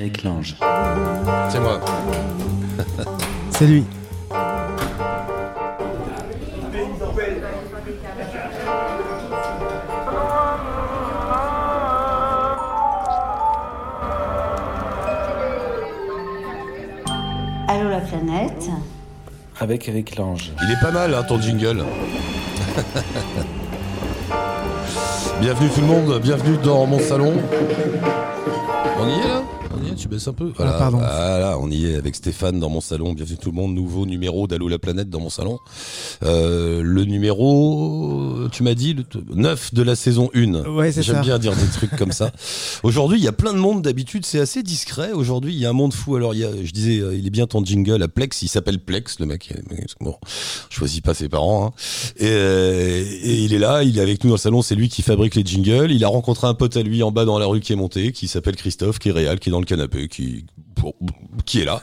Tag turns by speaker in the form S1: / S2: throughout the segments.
S1: Eric Lange.
S2: C'est moi.
S3: C'est lui.
S4: Allô la planète
S1: Avec Eric Lange.
S2: Il est pas mal, hein, ton jingle. bienvenue tout le monde, bienvenue dans mon salon. On y est là? Baisses un peu Voilà,
S3: Ah, pardon.
S2: voilà, on y est avec Stéphane dans mon salon. Bienvenue tout le monde, nouveau numéro d'Allo la planète dans mon salon. Euh, le numéro, tu m'as dit, le 9 de la saison 1.
S3: Ouais, c'est
S2: J'aime bien dire des trucs comme ça. Aujourd'hui, il y a plein de monde. D'habitude, c'est assez discret. Aujourd'hui, il y a un monde fou. Alors, il y a, je disais, euh, il est bien ton jingle à Plex. Il s'appelle Plex, le mec. Bon, je choisis pas ses parents. hein. Et, euh, et il est là. Il est avec nous dans le salon. C'est lui qui fabrique les jingles. Il a rencontré un pote à lui en bas dans la rue qui est monté, qui s'appelle Christophe, qui est réel, qui est dans le canapé, qui qui est là.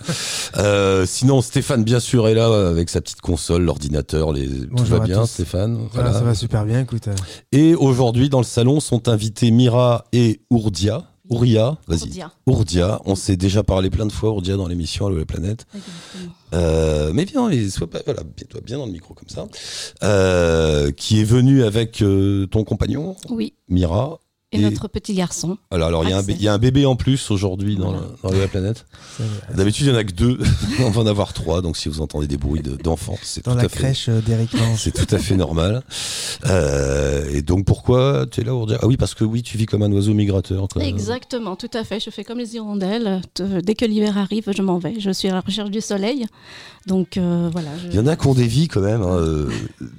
S2: Euh, sinon, Stéphane, bien sûr, est là avec sa petite console, l'ordinateur. Les... Tout va bien,
S3: tous.
S2: Stéphane?
S3: Voilà, ça va super bien, écoute. euh,
S2: Et aujourd'hui, dans le salon, sont invités Mira et Ourdia. Ouria, vas-y.
S5: Ourdia.
S2: On s'est déjà parlé plein de fois, Ourdia, dans l'émission Allo la planète. Euh, mais viens, sois pas, voilà, toi bien dans le micro comme ça. Euh, qui est venu avec euh, ton compagnon,
S5: Oui,
S2: Mira.
S5: Et,
S2: Et-
S5: notre petit garçon.
S2: Alors, alors il y, a un bé-
S5: Axel.
S2: il y a un bébé en plus aujourd'hui dans,
S5: Voilà.
S2: la planète. D'habitude, il y en a que deux. On va en avoir trois. Donc, si vous entendez des bruits de- d'enfants, c'est tout
S3: dans la
S2: à fait
S3: crèche euh, d'Eric
S2: c'est tout à fait normal. Euh, et donc pourquoi tu es là Ourdia? Ah oui, parce que oui, tu vis comme un oiseau migrateur. quoi.
S5: Exactement, tout à fait. Je fais comme les hirondelles. Dès que l'hiver arrive, je m'en vais. Je suis à la recherche du soleil. Donc euh, voilà. je-
S2: Il y en a qui ont des vies quand même. hein.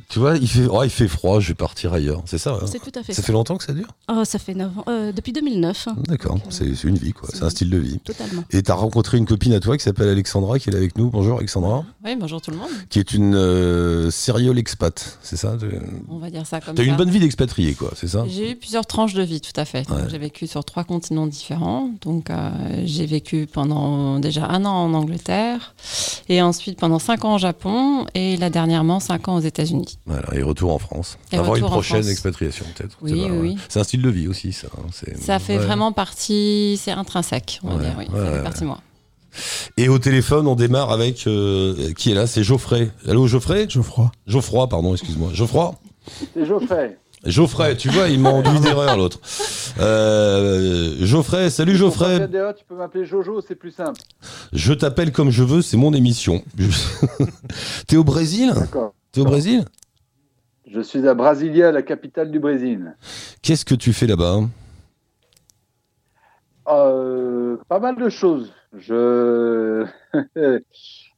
S2: Tu vois, il fait, oh, il fait froid, je vais partir ailleurs. C'est ça. hein
S5: C'est tout à fait
S2: ça
S5: ça.
S2: fait longtemps que ça dure?
S5: Oh, ça fait 9 ans. euh, depuis 2009.
S2: D'accord,
S5: euh,
S2: c'est une vie, quoi.
S5: c'est
S2: un style de vie.
S5: Totalement.
S2: Et tu as rencontré une copine à toi qui s'appelle Alexandra, qui est là avec nous. Bonjour Alexandra.
S6: Oui, bonjour tout le monde.
S2: Qui est une euh, sériole expat, c'est ça?
S6: On va dire ça comme
S2: T'as eu
S6: ça.
S2: une bonne vie d'expatrié, quoi, c'est ça?
S6: J'ai eu plusieurs tranches de vie, tout à fait.
S2: Ouais.
S6: J'ai vécu sur trois continents différents. Donc, euh, j'ai vécu pendant déjà un an en Angleterre, et ensuite pendant cinq ans au Japon, et là dernièrement cinq ans aux États-Unis.
S2: Voilà, et retour en France.
S6: Et
S2: Avoir une prochaine expatriation, peut-être.
S6: Oui, oui.
S2: C'est un style de vie aussi, ça. hein. C'est-
S6: Ça fait
S2: ouais.
S6: vraiment partie, c'est intrinsèque, on va
S2: Ouais,
S6: dire. Oui,
S2: ouais,
S6: ça fait
S2: ouais.
S6: partie de moi.
S2: Et au téléphone, on démarre avec euh, qui est là C'est Geoffrey. Allô, Geoffrey?
S3: Geoffroy.
S2: Geoffroy, pardon, excuse-moi. Geoffroy?
S7: C'est Geoffrey.
S2: Geoffrey, tu vois, il m'a enduit d'erreur l'autre. Euh, Geoffrey, salut Geoffrey.
S7: tu peux m'appeler Jojo, c'est plus simple.
S2: Je t'appelle comme je veux, c'est mon émission. T'es au Brésil?
S7: D'accord.
S2: T'es au Brésil?
S7: Je suis à Brasilia, la capitale du Brésil.
S2: Qu'est-ce que tu fais là-bas?
S7: Euh, pas mal de choses. Je...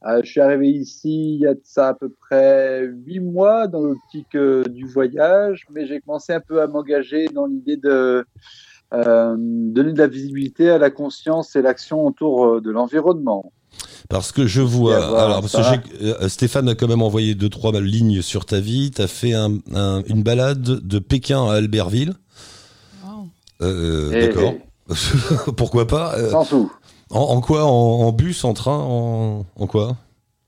S7: Euh, je suis arrivé ici il y a de ça à peu près huit mois dans l'optique euh, du voyage, mais j'ai commencé un peu à m'engager dans l'idée de euh, donner de la visibilité à la conscience et l'action autour de l'environnement.
S2: Parce que je vois, alors parce que euh, Stéphane a quand même envoyé deux trois lignes sur ta vie. T'as fait un- un- une balade de Pékin à Albertville.
S6: Wow.
S2: Euh, D'accord. Pourquoi pas euh,
S7: Sans sous,
S2: en, en quoi en, en bus, en train, en, en quoi?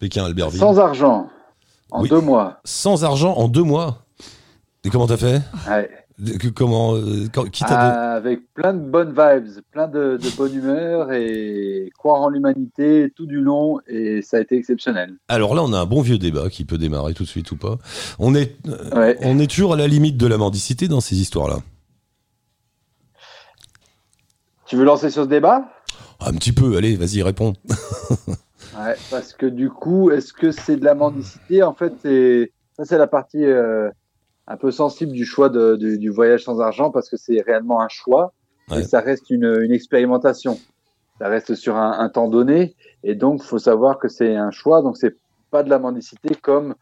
S2: Pékin, Albertville.
S7: sans argent, en
S2: Oui.
S7: deux mois.
S2: Sans argent en deux mois. Et comment t'as fait?
S7: Ouais.
S2: Que- Comment euh, quand- Qui
S7: Ah, avec plein de bonnes vibes, plein de, de bonne humeur et croire en l'humanité tout du long et ça a été exceptionnel.
S2: Alors là, on a un bon vieux débat qui peut démarrer tout de suite ou pas. On est, euh,
S7: Ouais.
S2: on est toujours à la limite de la mendicité dans ces histoires-là.
S7: Tu veux lancer sur ce débat?
S2: Un petit peu. Allez, vas-y, réponds.
S7: Ouais, parce que du coup, est-ce que c'est de la mendicité? En fait, c'est la partie euh, un peu sensible du choix de- du, du voyage sans argent parce que c'est réellement un choix
S2: Ouais.
S7: et ça reste une, une expérimentation. Ça reste sur un, un temps donné et donc faut savoir que c'est un choix. Donc c'est pas de la mendicité comme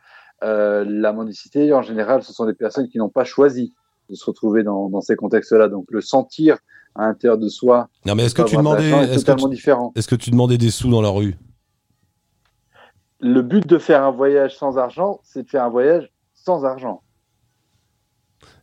S7: euh, la mendicité. En général, ce sont des personnes qui n'ont pas choisi de se retrouver dans, dans ces contextes-là. Donc le sentir à l'intérieur de soi,
S2: Non, mais est-ce que tu demandais,
S7: d'argent est
S2: est-ce que
S7: totalement
S2: tu,
S7: différent.
S2: est-ce que tu demandais des sous dans la rue?
S7: Le but de faire un voyage sans argent, c'est de faire un voyage sans argent.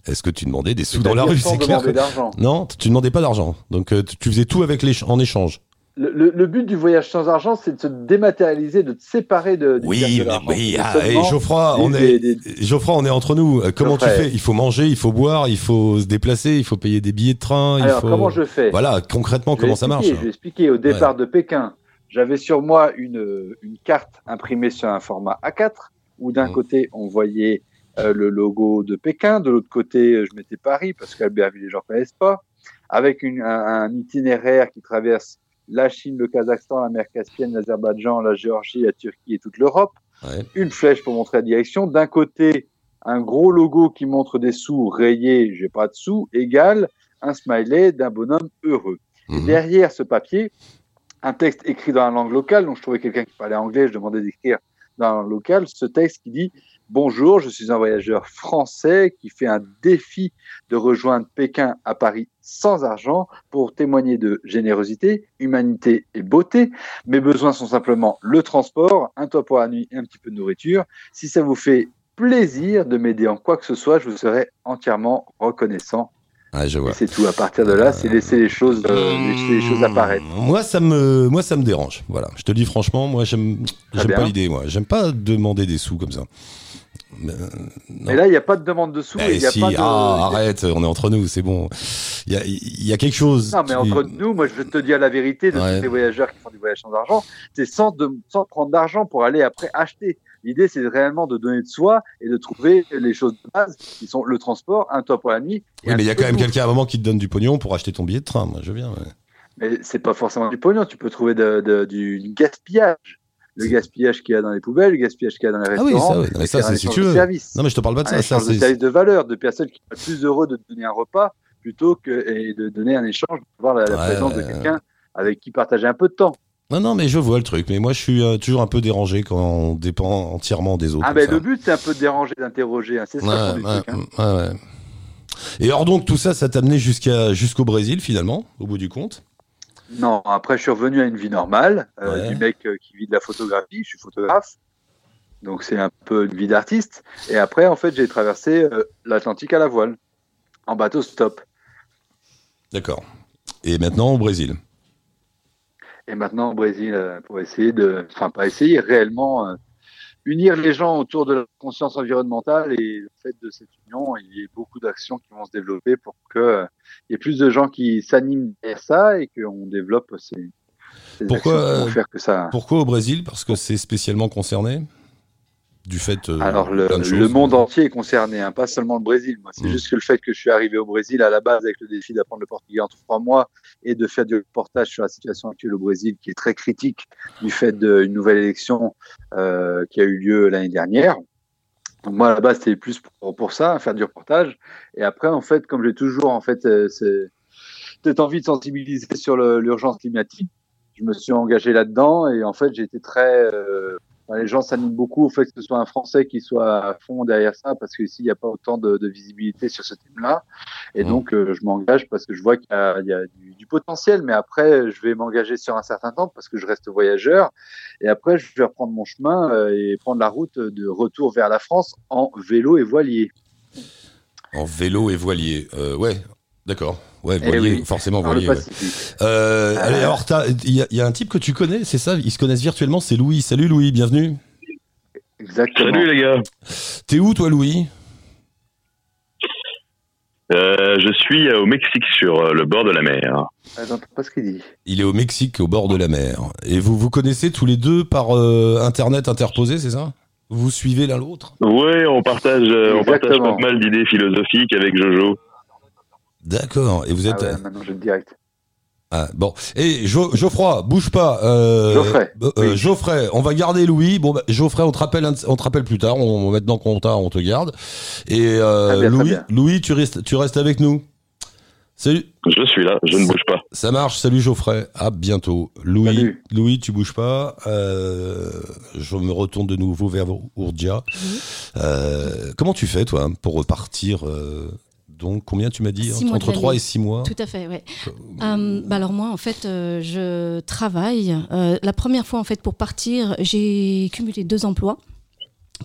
S2: Est-ce que tu demandais des sous dans la rue C'est clair. que-. Non, tu demandais pas d'argent. Donc euh, tu faisais tout avec les en échange.
S7: le, le- le but du voyage sans argent, c'est de se dématérialiser, de te séparer de, du
S2: Oui, mais oui,
S7: C'est
S2: ah, et Geoffroy, on est,
S7: des- des-
S2: Geoffroy, on est entre nous. Euh, Comment tu fais? Il faut manger, il faut boire, il faut se déplacer, il faut payer des billets de train. il
S7: Alors,
S2: faut...
S7: comment je fais?
S2: Voilà, concrètement,
S7: Je
S2: comment ça marche
S7: expliquer, Je vais expliquer. Au départ de Pékin, j'avais sur moi une, une carte imprimée sur un format A4, où d'un
S2: Mhm.
S7: côté, on voyait euh, le logo de Pékin, de l'autre côté, euh, je mettais Paris, parce qu'Albertville, les gens connaissent pas, avec une, un, un itinéraire qui traverse la Chine, le Kazakhstan, la mer Caspienne, l'Azerbaïdjan, la Géorgie, la Turquie et toute l'Europe.
S2: Ouais.
S7: Une flèche pour montrer la direction. D'un côté, un gros logo qui montre des sous rayés, j'ai pas de sous, égale un smiley d'un bonhomme heureux. Et
S2: Mhm.
S7: derrière ce papier, un texte écrit dans la langue locale. Donc, je trouvais quelqu'un qui parlait anglais, je demandais d'écrire dans la langue locale. Ce texte qui dit Bonjour, je suis un voyageur français qui fait un défi de rejoindre Pékin à Paris sans argent pour témoigner de générosité, humanité et beauté. Mes besoins sont simplement le transport, un toit pour la nuit et un petit peu de nourriture. Si ça vous fait plaisir de m'aider en quoi que ce soit, je vous serai entièrement reconnaissant.
S2: Ah, je vois.
S7: c'est tout. À partir de là, c'est laisser les choses, euh, laisser les choses apparaître.
S2: Moi, ça me, moi, ça me dérange. Voilà, je te dis franchement, moi, j'aime, j'aime pas l'idée. Moi, j'aime pas demander des sous comme ça. Mais, euh.
S7: Et là, il n'y a pas de demande de sous.
S2: Eh
S7: et y a
S2: si,
S7: pas de...
S2: ah, arrête, on est entre nous, c'est bon. Il y a, il y a quelque chose.
S7: Non, mais
S2: qui-
S7: entre nous, moi, je te dire la vérité de
S2: Ouais.
S7: tous les voyageurs qui font du voyage sans argent, c'est sans, de, sans prendre d'argent pour aller après acheter. L'idée, c'est réellement de donner de soi et de trouver les choses de base qui sont le transport, un toit pour la nuit.
S2: Oui, mais il y a quand même quelqu'un à un moment qui te donne du pognon pour acheter ton billet de train. Moi, je viens. ouais.
S7: Mais c'est pas forcément du pognon. Tu peux trouver de, de- du, du gaspillage. Le gaspillage qu'il y a dans les poubelles, le gaspillage qu'il y a dans les
S2: Ah oui,
S7: restaurants.
S2: ça, oui. Ça,
S7: faire un
S2: c'est si tu veux.
S7: services.
S2: Non, mais je te parle pas de
S7: un
S2: ça. Ça, c'est.
S7: services de valeur, de personnes qui sont plus heureux de te donner un repas plutôt que et de donner un échange, de voir la, la
S2: Ouais,
S7: présence de
S2: ouais,
S7: quelqu'un avec qui partager un peu de temps.
S2: Non, non, mais je vois le truc. Mais moi, je suis euh, toujours un peu dérangé quand on dépend entièrement des autres.
S7: Ah ben
S2: ça.
S7: le but c'est un peu de déranger, d'interroger, hein. c'est ça
S2: Ouais, ouais,
S7: truc. hein.
S2: ouais, ouais. Et alors donc tout ça, ça t'a amené jusqu'à jusqu'au Brésil finalement, au bout du compte?
S7: Non, après je suis revenu à une vie normale, euh,
S2: Ouais.
S7: du mec euh, qui vit de la photographie, je suis photographe, donc c'est un peu une vie d'artiste. Et après en fait j'ai traversé euh, l'Atlantique à la voile, en bateau stop.
S2: D'accord. Et maintenant au Brésil.
S7: Et maintenant au Brésil pour essayer de, enfin pas essayer, réellement unir les gens autour de la conscience environnementale et le fait de cette union, il y a beaucoup d'actions qui vont se développer pour que euh, il y ait plus de gens qui s'animent derrière ça et qu'on développe ces, ces
S2: Pourquoi,
S7: actions
S2: euh,
S7: faire que ça.
S2: Pourquoi au Brésil? Parce que c'est spécialement concerné? Du fait. euh,
S7: Alors le, monde entier est concerné, hein, pas seulement le Brésil. Moi, c'est
S2: Mm.
S7: juste que le fait que je suis arrivé au Brésil à la base avec le défi d'apprendre le portugais en trois mois et de faire du reportage sur la situation actuelle au Brésil, qui est très critique du fait d'une nouvelle élection euh, qui a eu lieu l'année dernière. Donc moi, à la base, c'était plus pour, pour ça, faire du reportage. Et après, en fait, comme j'ai toujours en fait euh, cette envie de sensibiliser sur l'urgence climatique, je me suis engagé là-dedans et en fait, j'ai été très euh, les gens s'animent beaucoup au fait que ce soit un Français qui soit à fond derrière ça, parce qu'ici, il n'y a pas autant de, de visibilité sur ce thème-là. Et
S2: Mhm.
S7: donc, euh, je m'engage parce que je vois qu'il y a, il y a du, du potentiel, mais après, je vais m'engager sur un certain temps parce que je reste voyageur. Et après, je vais reprendre mon chemin euh, et prendre la route de retour vers la France en vélo et voilier.
S2: En vélo et voilier. Euh, ouais, d'accord. Ouais,
S7: Eh
S2: voilier,
S7: oui,
S2: forcément voilier. ouais. Euh,
S7: Euh,
S2: allez, alors, t'as- il y, a- il y a un type que tu connais, c'est ça? Ils se connaissent virtuellement, c'est Louis. Salut Louis, bienvenue.
S7: Exactement.
S8: Salut les gars,
S2: T'es où toi Louis?
S8: Euh, je suis au Mexique sur euh, le bord de la mer.
S7: Ah, J'entends pas ce qu'il dit.
S2: Il est au Mexique, au bord de la mer. Et vous vous connaissez tous les deux par euh, Internet interposé, c'est ça? Vous vous suivez l'un l'autre?
S8: Oui, on partage, euh, on partage pas mal d'idées philosophiques avec Jojo.
S2: D'accord. Et vous
S7: Ah
S2: êtes...
S7: ouais, maintenant, je le direct.
S2: Ah, bon. Et Jo- Geoffroy, bouge pas. Euh,
S7: Geoffrey,
S2: euh,
S7: oui.
S2: Geoffrey, on va garder Louis. Bon, bah, Geoffrey, on te rappelle, on te rappelle plus tard. On, maintenant qu'on t'a, on te garde. Et euh,
S7: bien,
S2: Louis. Louis, tu restes, tu restes avec nous. Salut.
S8: Je suis là, je ne bouge pas.
S2: Ça marche. Salut Geoffrey. À bientôt. Louis,
S7: Salut.
S2: Louis, tu bouges pas. Euh, je me retourne de nouveau vers Ourdia. Euh, comment tu fais toi pour repartir euh, Donc combien tu m'as dit
S5: Six
S2: Entre
S5: de
S2: 3
S5: l'année.
S2: et 6 mois.
S5: Tout à fait, ouais. Euh, bah alors moi, en fait, euh, je travaille. Euh, la première fois, en fait, pour partir, j'ai cumulé deux emplois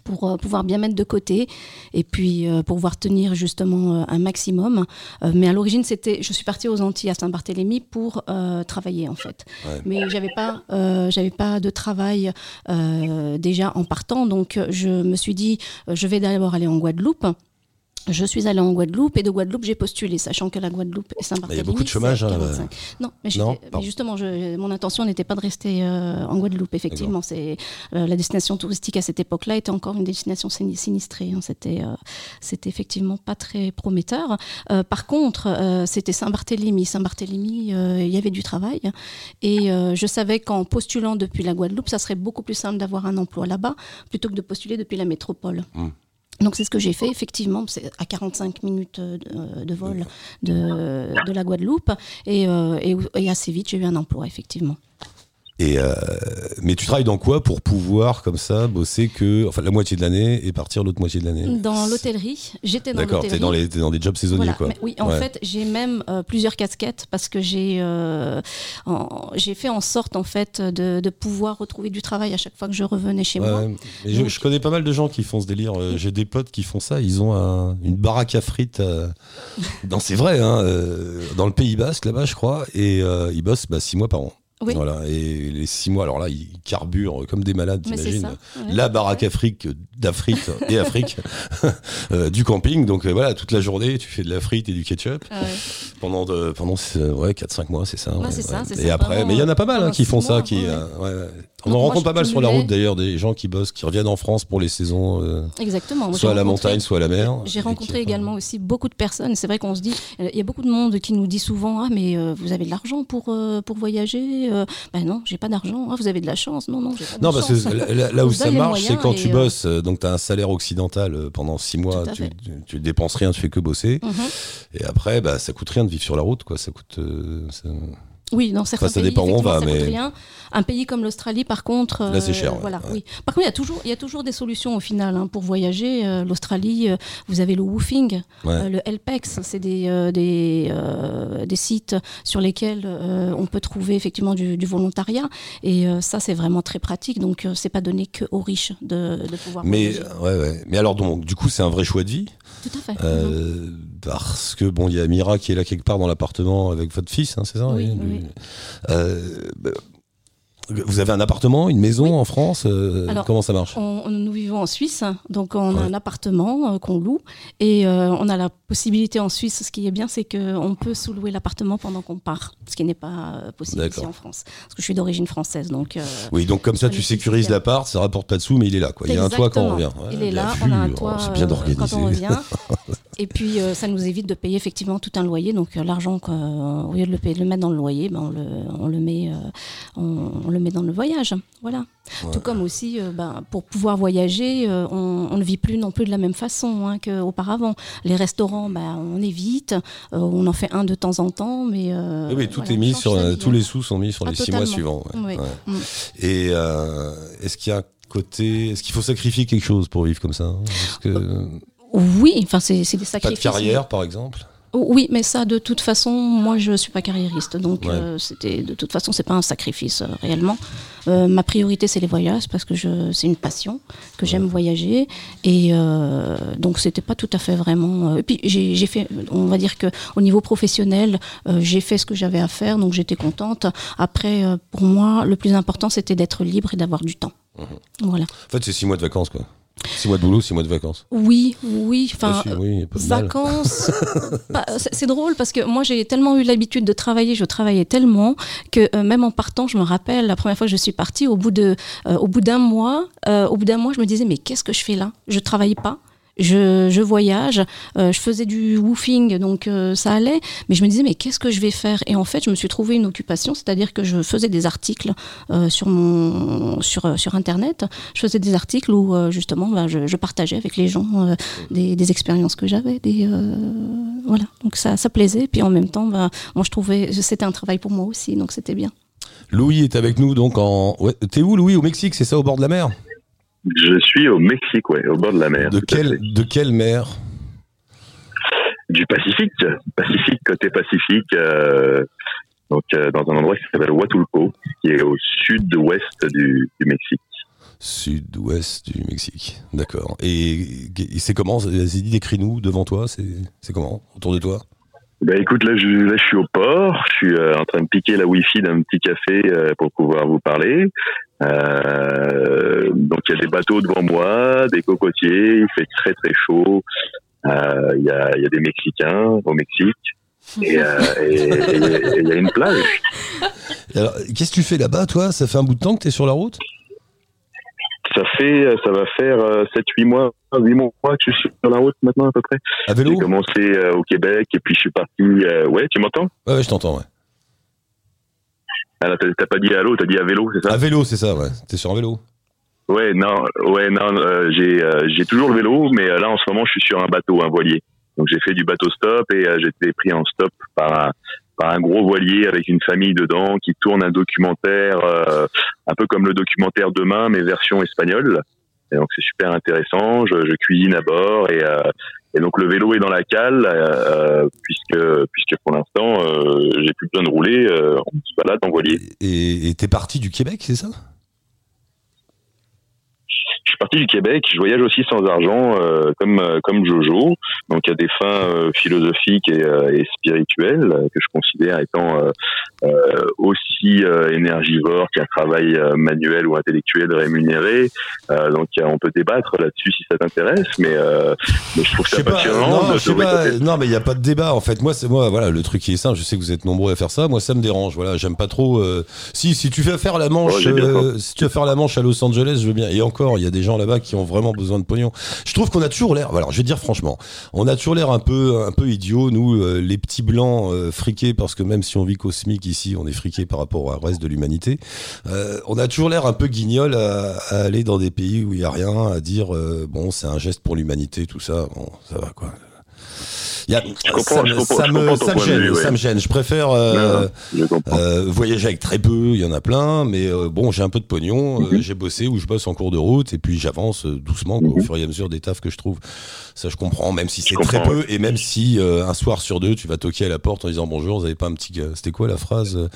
S5: pour euh, pouvoir bien mettre de côté et puis euh, pour pouvoir tenir justement euh, un maximum. Euh, mais à l'origine, c'était, je suis partie aux Antilles à Saint-Barthélemy pour euh, travailler en fait.
S2: Ouais.
S5: Mais j'avais pas, euh, j'avais pas de travail euh, déjà en partant, donc euh, je me suis dit, euh, je vais d'abord aller en Guadeloupe. Je suis allée en Guadeloupe et de Guadeloupe j'ai postulé, sachant que la Guadeloupe et Saint-Barthélemy.
S2: Il y a beaucoup de chômage, hein,
S5: 45. Non, mais,
S2: Non,
S5: mais justement, je- mon intention n'était pas de rester euh, en Guadeloupe. Effectivement, c'est euh, la destination touristique à cette époque-là était encore une destination sini- sinistrée. hein. C'était, euh, c'était effectivement pas très prometteur. Par contre, c'était Saint-Barthélemy. Saint-Barthélemy, il y avait du travail et je savais qu'en postulant depuis la Guadeloupe, ça serait beaucoup plus simple d'avoir un emploi là-bas plutôt que de postuler depuis la métropole.
S2: Mm.
S5: Donc c'est ce que j'ai fait, effectivement, c'est à 45 minutes euh, de, de vol de, de la Guadeloupe, et, euh, et, et assez vite j'ai eu un emploi, effectivement.
S2: Et euh, mais tu travailles dans quoi pour pouvoir comme ça bosser que enfin la moitié de l'année et partir l'autre moitié de l'année?
S5: Dans l'hôtellerie, j'étais dans
S2: D'accord,
S5: l'hôtellerie.
S2: t'es dans les dans des jobs saisonniers
S5: Voilà.
S2: quoi.
S5: Mais oui, en
S2: Ouais.
S5: fait, j'ai même euh, plusieurs casquettes parce que j'ai euh, j'ai fait en sorte en fait de, de pouvoir retrouver du travail à chaque fois que je revenais chez
S2: Ouais,
S5: moi.
S2: Mais je,
S5: Donc-
S2: je connais pas mal de gens qui font ce délire. J'ai des potes qui font ça. Ils ont un- une baraque à frites. dans c'est vrai, hein, dans le Pays Basque là-bas, je crois, et ils bossent bah, six mois par an.
S5: Oui.
S2: Voilà. Et les six mois, alors là, ils carburent comme des malades, t'imagines.
S5: ouais.
S2: La baraque Afrique d'Afrique et Afrique euh, du camping. Donc euh, voilà, toute la journée, tu fais de la frite et du ketchup
S5: Ah ouais.
S2: pendant de, pendant ouais 4-5 mois, c'est ça.
S5: Ouais, ça,
S2: Et
S5: ça,
S2: après, mais il y en a pas mal hein, qui font ça, qui euh. On
S5: Donc
S2: en rencontre pas mal sur la route d'ailleurs, des gens qui bossent, qui reviennent en France pour les saisons, euh,
S5: Exactement. Moi,
S2: soit à la montagne, soit à la mer.
S5: J'ai rencontré
S2: qui-
S5: également aussi beaucoup de personnes. C'est vrai qu'on se dit, euh, il y a beaucoup de monde qui nous dit souvent, ah mais euh, vous avez de l'argent pour euh, pour voyager Euh, Ben non, j'ai pas d'argent. Ah, vous avez de la chance Non non, j'ai pas de
S2: Non, parce
S5: chance.
S2: que là, où ça marche, c'est quand tu
S5: euh,
S2: bosses, euh, donc tu as un salaire occidental euh, pendant six mois, tu, dépenses rien, tu fais que bosser.
S5: Mhm.
S2: Et après, bah, ça coûte rien de vivre sur la route, quoi. Ça coûte. euh, ça-
S5: Oui, dans certains
S2: ça
S5: pays,
S2: dépend où on va,
S5: ça
S2: mais-
S5: rien. Un pays comme l'Australie, par contre,
S2: Là, c'est
S5: euh,
S2: cher, ouais,
S5: voilà,
S2: ouais.
S5: oui. Par contre, il y a toujours, il y a toujours des solutions au final hein, pour voyager. Euh, L'Australie, euh, vous avez le woofing,
S2: Ouais.
S5: euh, le Helpex, c'est des euh, des, euh, des sites sur lesquels euh, on peut trouver effectivement du, du volontariat. Et euh, ça, c'est vraiment très pratique. Donc, euh, c'est pas donné que aux riches de, de pouvoir
S2: Mais
S5: voyager.
S2: ouais, ouais. Mais alors donc, du coup, c'est un vrai choix de vie?
S5: Tout à fait. Mhm.
S2: euh, parce que bon, il y a Mira qui est là quelque part dans l'appartement avec votre fils, hein, c'est ça
S5: Oui,
S2: lui-
S5: oui.
S2: Euh, bah, vous avez un appartement, une maison
S5: Oui.
S2: en France euh,
S5: Alors,
S2: Comment ça marche?
S5: On- nous vivons en Suisse, donc on a un appartement euh, qu'on loue et euh, on a la possibilité en Suisse. Ce qui est bien, c'est qu'on peut sous-louer l'appartement pendant qu'on part, ce qui n'est pas possible ici en France. Parce que je suis d'origine française, donc.
S2: Oui, donc comme ça, tu sécurises l'appart, ça rapporte pas de sous, mais il est là. Quoi. Il y a un toit quand on revient. Ouais,
S5: Il est là,
S2: vu.
S5: on a un
S2: Oh,
S5: toit
S2: bien
S5: quand on revient. Et puis ça nous évite de payer effectivement tout un loyer. Donc l'argent, au lieu de le, payer- de le mettre dans le loyer, ben, on, le, on, le met, on, on le met dans le voyage. Voilà. Tout comme aussi, euh, ben, pour pouvoir voyager, euh, on, on ne vit plus non plus de la même façon hein, qu'auparavant. Les restaurants, ben, on évite, euh, on en fait un de temps en temps, mais.
S2: Oui, oui, tout
S5: voilà,
S2: est mis sur
S5: vie,
S2: tous
S5: hein.
S2: les sous sont mis sur
S5: Ah,
S2: les six mois suivants. ouais.
S5: Oui.
S2: Ouais.
S5: Mm.
S2: Et est-ce qu'il y a un côté, est-ce qu'il faut sacrifier quelque chose pour vivre comme ça hein? Que
S5: Oui, enfin, c'est des
S2: pas
S5: sacrifices.
S2: de carrière, par exemple?
S5: Oui, mais ça, de toute façon, moi, je suis pas carriériste, donc
S2: Ouais.
S5: euh, c'était de toute façon, c'est pas un sacrifice euh, réellement. Euh, ma priorité, c'est les voyages parce que je, c'est une passion que j'aime voyager, et euh, donc c'était pas tout à fait vraiment. euh, et puis j'ai fait, on va dire que au niveau professionnel, j'ai fait ce que j'avais à faire, donc j'étais contente. Après, euh, pour moi, le plus important, c'était d'être libre et d'avoir du temps. Voilà.
S2: En fait, c'est six mois de vacances, quoi. Six mois de boulot, six mois de vacances.
S5: Oui, oui, enfin.
S2: Oui.
S5: Vacances, c'est c'est drôle parce que moi j'ai tellement eu l'habitude de travailler, je travaillais tellement que euh, même en partant, je me rappelle la première fois que je suis partie, au bout de, euh, au bout d'un mois, euh, au bout d'un mois, je me disais mais qu'est-ce que je fais là? Je travaille pas. Je, je voyage, euh, je faisais du woofing, donc euh, ça allait, mais je me disais mais qu'est-ce que je vais faire? Et en fait, je me suis trouvé une occupation, c'est-à-dire que je faisais des articles euh, sur mon sur sur internet. Je faisais des articles où justement, ben, je, je partageais avec les gens des, des expériences que j'avais, des voilà. Donc ça ça plaisait. Puis en même temps, ben, moi je trouvais c'était un travail pour moi aussi, donc c'était bien.
S2: Louis est avec nous, donc en. Ouais, T'es où, Louis Au Mexique, c'est ça, au bord de la mer?
S8: Je suis au Mexique, ouais, au bord de la mer.
S2: De quelle, de quelle mer?
S8: Du Pacifique, Pacifique côté Pacifique, euh, donc euh, dans un endroit qui s'appelle Huatulco, qui est au sud-ouest du, du Mexique.
S2: Sud-ouest du Mexique. D'accord. Et, et c'est comment? Vas-y, décris-nous devant toi. C'est c'est comment? Autour de toi?
S8: Bah écoute, là je, là, je suis au port, je suis euh, en train de piquer la Wi-Fi d'un petit café euh, pour pouvoir vous parler. Euh, donc il y a des bateaux devant moi, des cocotiers, il fait très très chaud. Euh, Il y, a, il y a des Mexicains au Mexique et euh, et- il y a une plage.
S2: Alors, Qu'est-ce que tu fais là-bas, toi? Ça fait un bout de temps que tu es sur la route?
S8: Ça fait, ça va faire 7-8 mois, 8 mois que je suis sur la route maintenant à peu près.
S2: À
S8: J'ai
S2: vélo
S8: commencé euh, au Québec et puis je suis parti. ouais, tu m'entends?
S2: Ouais, ouais, je t'entends, ouais.
S8: Ah, là, T'as pas dit allô, t'as dit à vélo, c'est ça
S2: À vélo, c'est ça, ouais. T'es sur un vélo
S8: Ouais, non, ouais, non. euh, j'ai euh, j'ai toujours le vélo, mais euh, là en ce moment je suis sur un bateau, un voilier. Donc j'ai fait du bateau stop et euh, j'ai été pris en stop par un par un gros voilier avec une famille dedans qui tourne un documentaire euh, un peu comme le documentaire Demain mais version espagnole. Et donc c'est super intéressant. Je, je cuisine à bord et euh, et donc le vélo est dans la cale euh, puisque puisque pour l'instant euh, j'ai plus besoin de rouler. euh, on se balade en voilier.
S2: Et et t'es parti du Québec, c'est ça?
S8: Je suis parti du Québec, je voyage aussi sans argent, euh, comme euh, comme Jojo, donc à des fins euh, philosophiques et, et spirituelles que je considère étant aussi euh, énergivore qu'un travail manuel ou intellectuel rémunéré. Donc on peut débattre là-dessus si ça t'intéresse, mais, mais je trouve ça
S2: pas,
S8: passionnant.
S2: non,
S8: de-
S2: pas, non, mais il n'y a pas de débat en fait. Moi, c'est moi, voilà, le truc qui est simple. Je sais que vous êtes nombreux à faire ça. Moi, ça me dérange. Voilà, j'aime pas trop. Si, si tu fais faire la manche, si tu veux faire la manche à Los Angeles, je veux bien. Et encore, il y a des gens là-bas qui ont vraiment besoin de pognon. Je trouve qu'on a toujours l'air. Alors, je vais dire franchement, on a toujours l'air un peu, un peu idiot, nous, euh, les petits blancs euh, friqués, parce que même si on vit cosmique ici, on est friqués par rapport au reste de l'humanité. Euh, on a toujours l'air un peu guignol à, à aller dans des pays où il y a rien, à dire bon, c'est un geste pour l'humanité, tout ça. Bon, ça va quoi. Y a- ça, me- ça me, ça gêne,
S8: vue, ouais.
S2: ça me gêne. Je préfère euh,
S8: Non,
S2: euh, voyager avec très peu, il y en a plein, mais euh, bon, j'ai un peu de pognon,
S8: Mhm.
S2: j'ai bossé ou je bosse en cours de route, et puis j'avance doucement quoi, au
S8: Mhm.
S2: fur et à mesure des tafs que je trouve. Ça, je comprends, même si c'est très peu, et même si euh, un soir sur deux, tu vas toquer à la porte en disant bonjour, vous avez pas un petit, gars- c'était quoi la phrase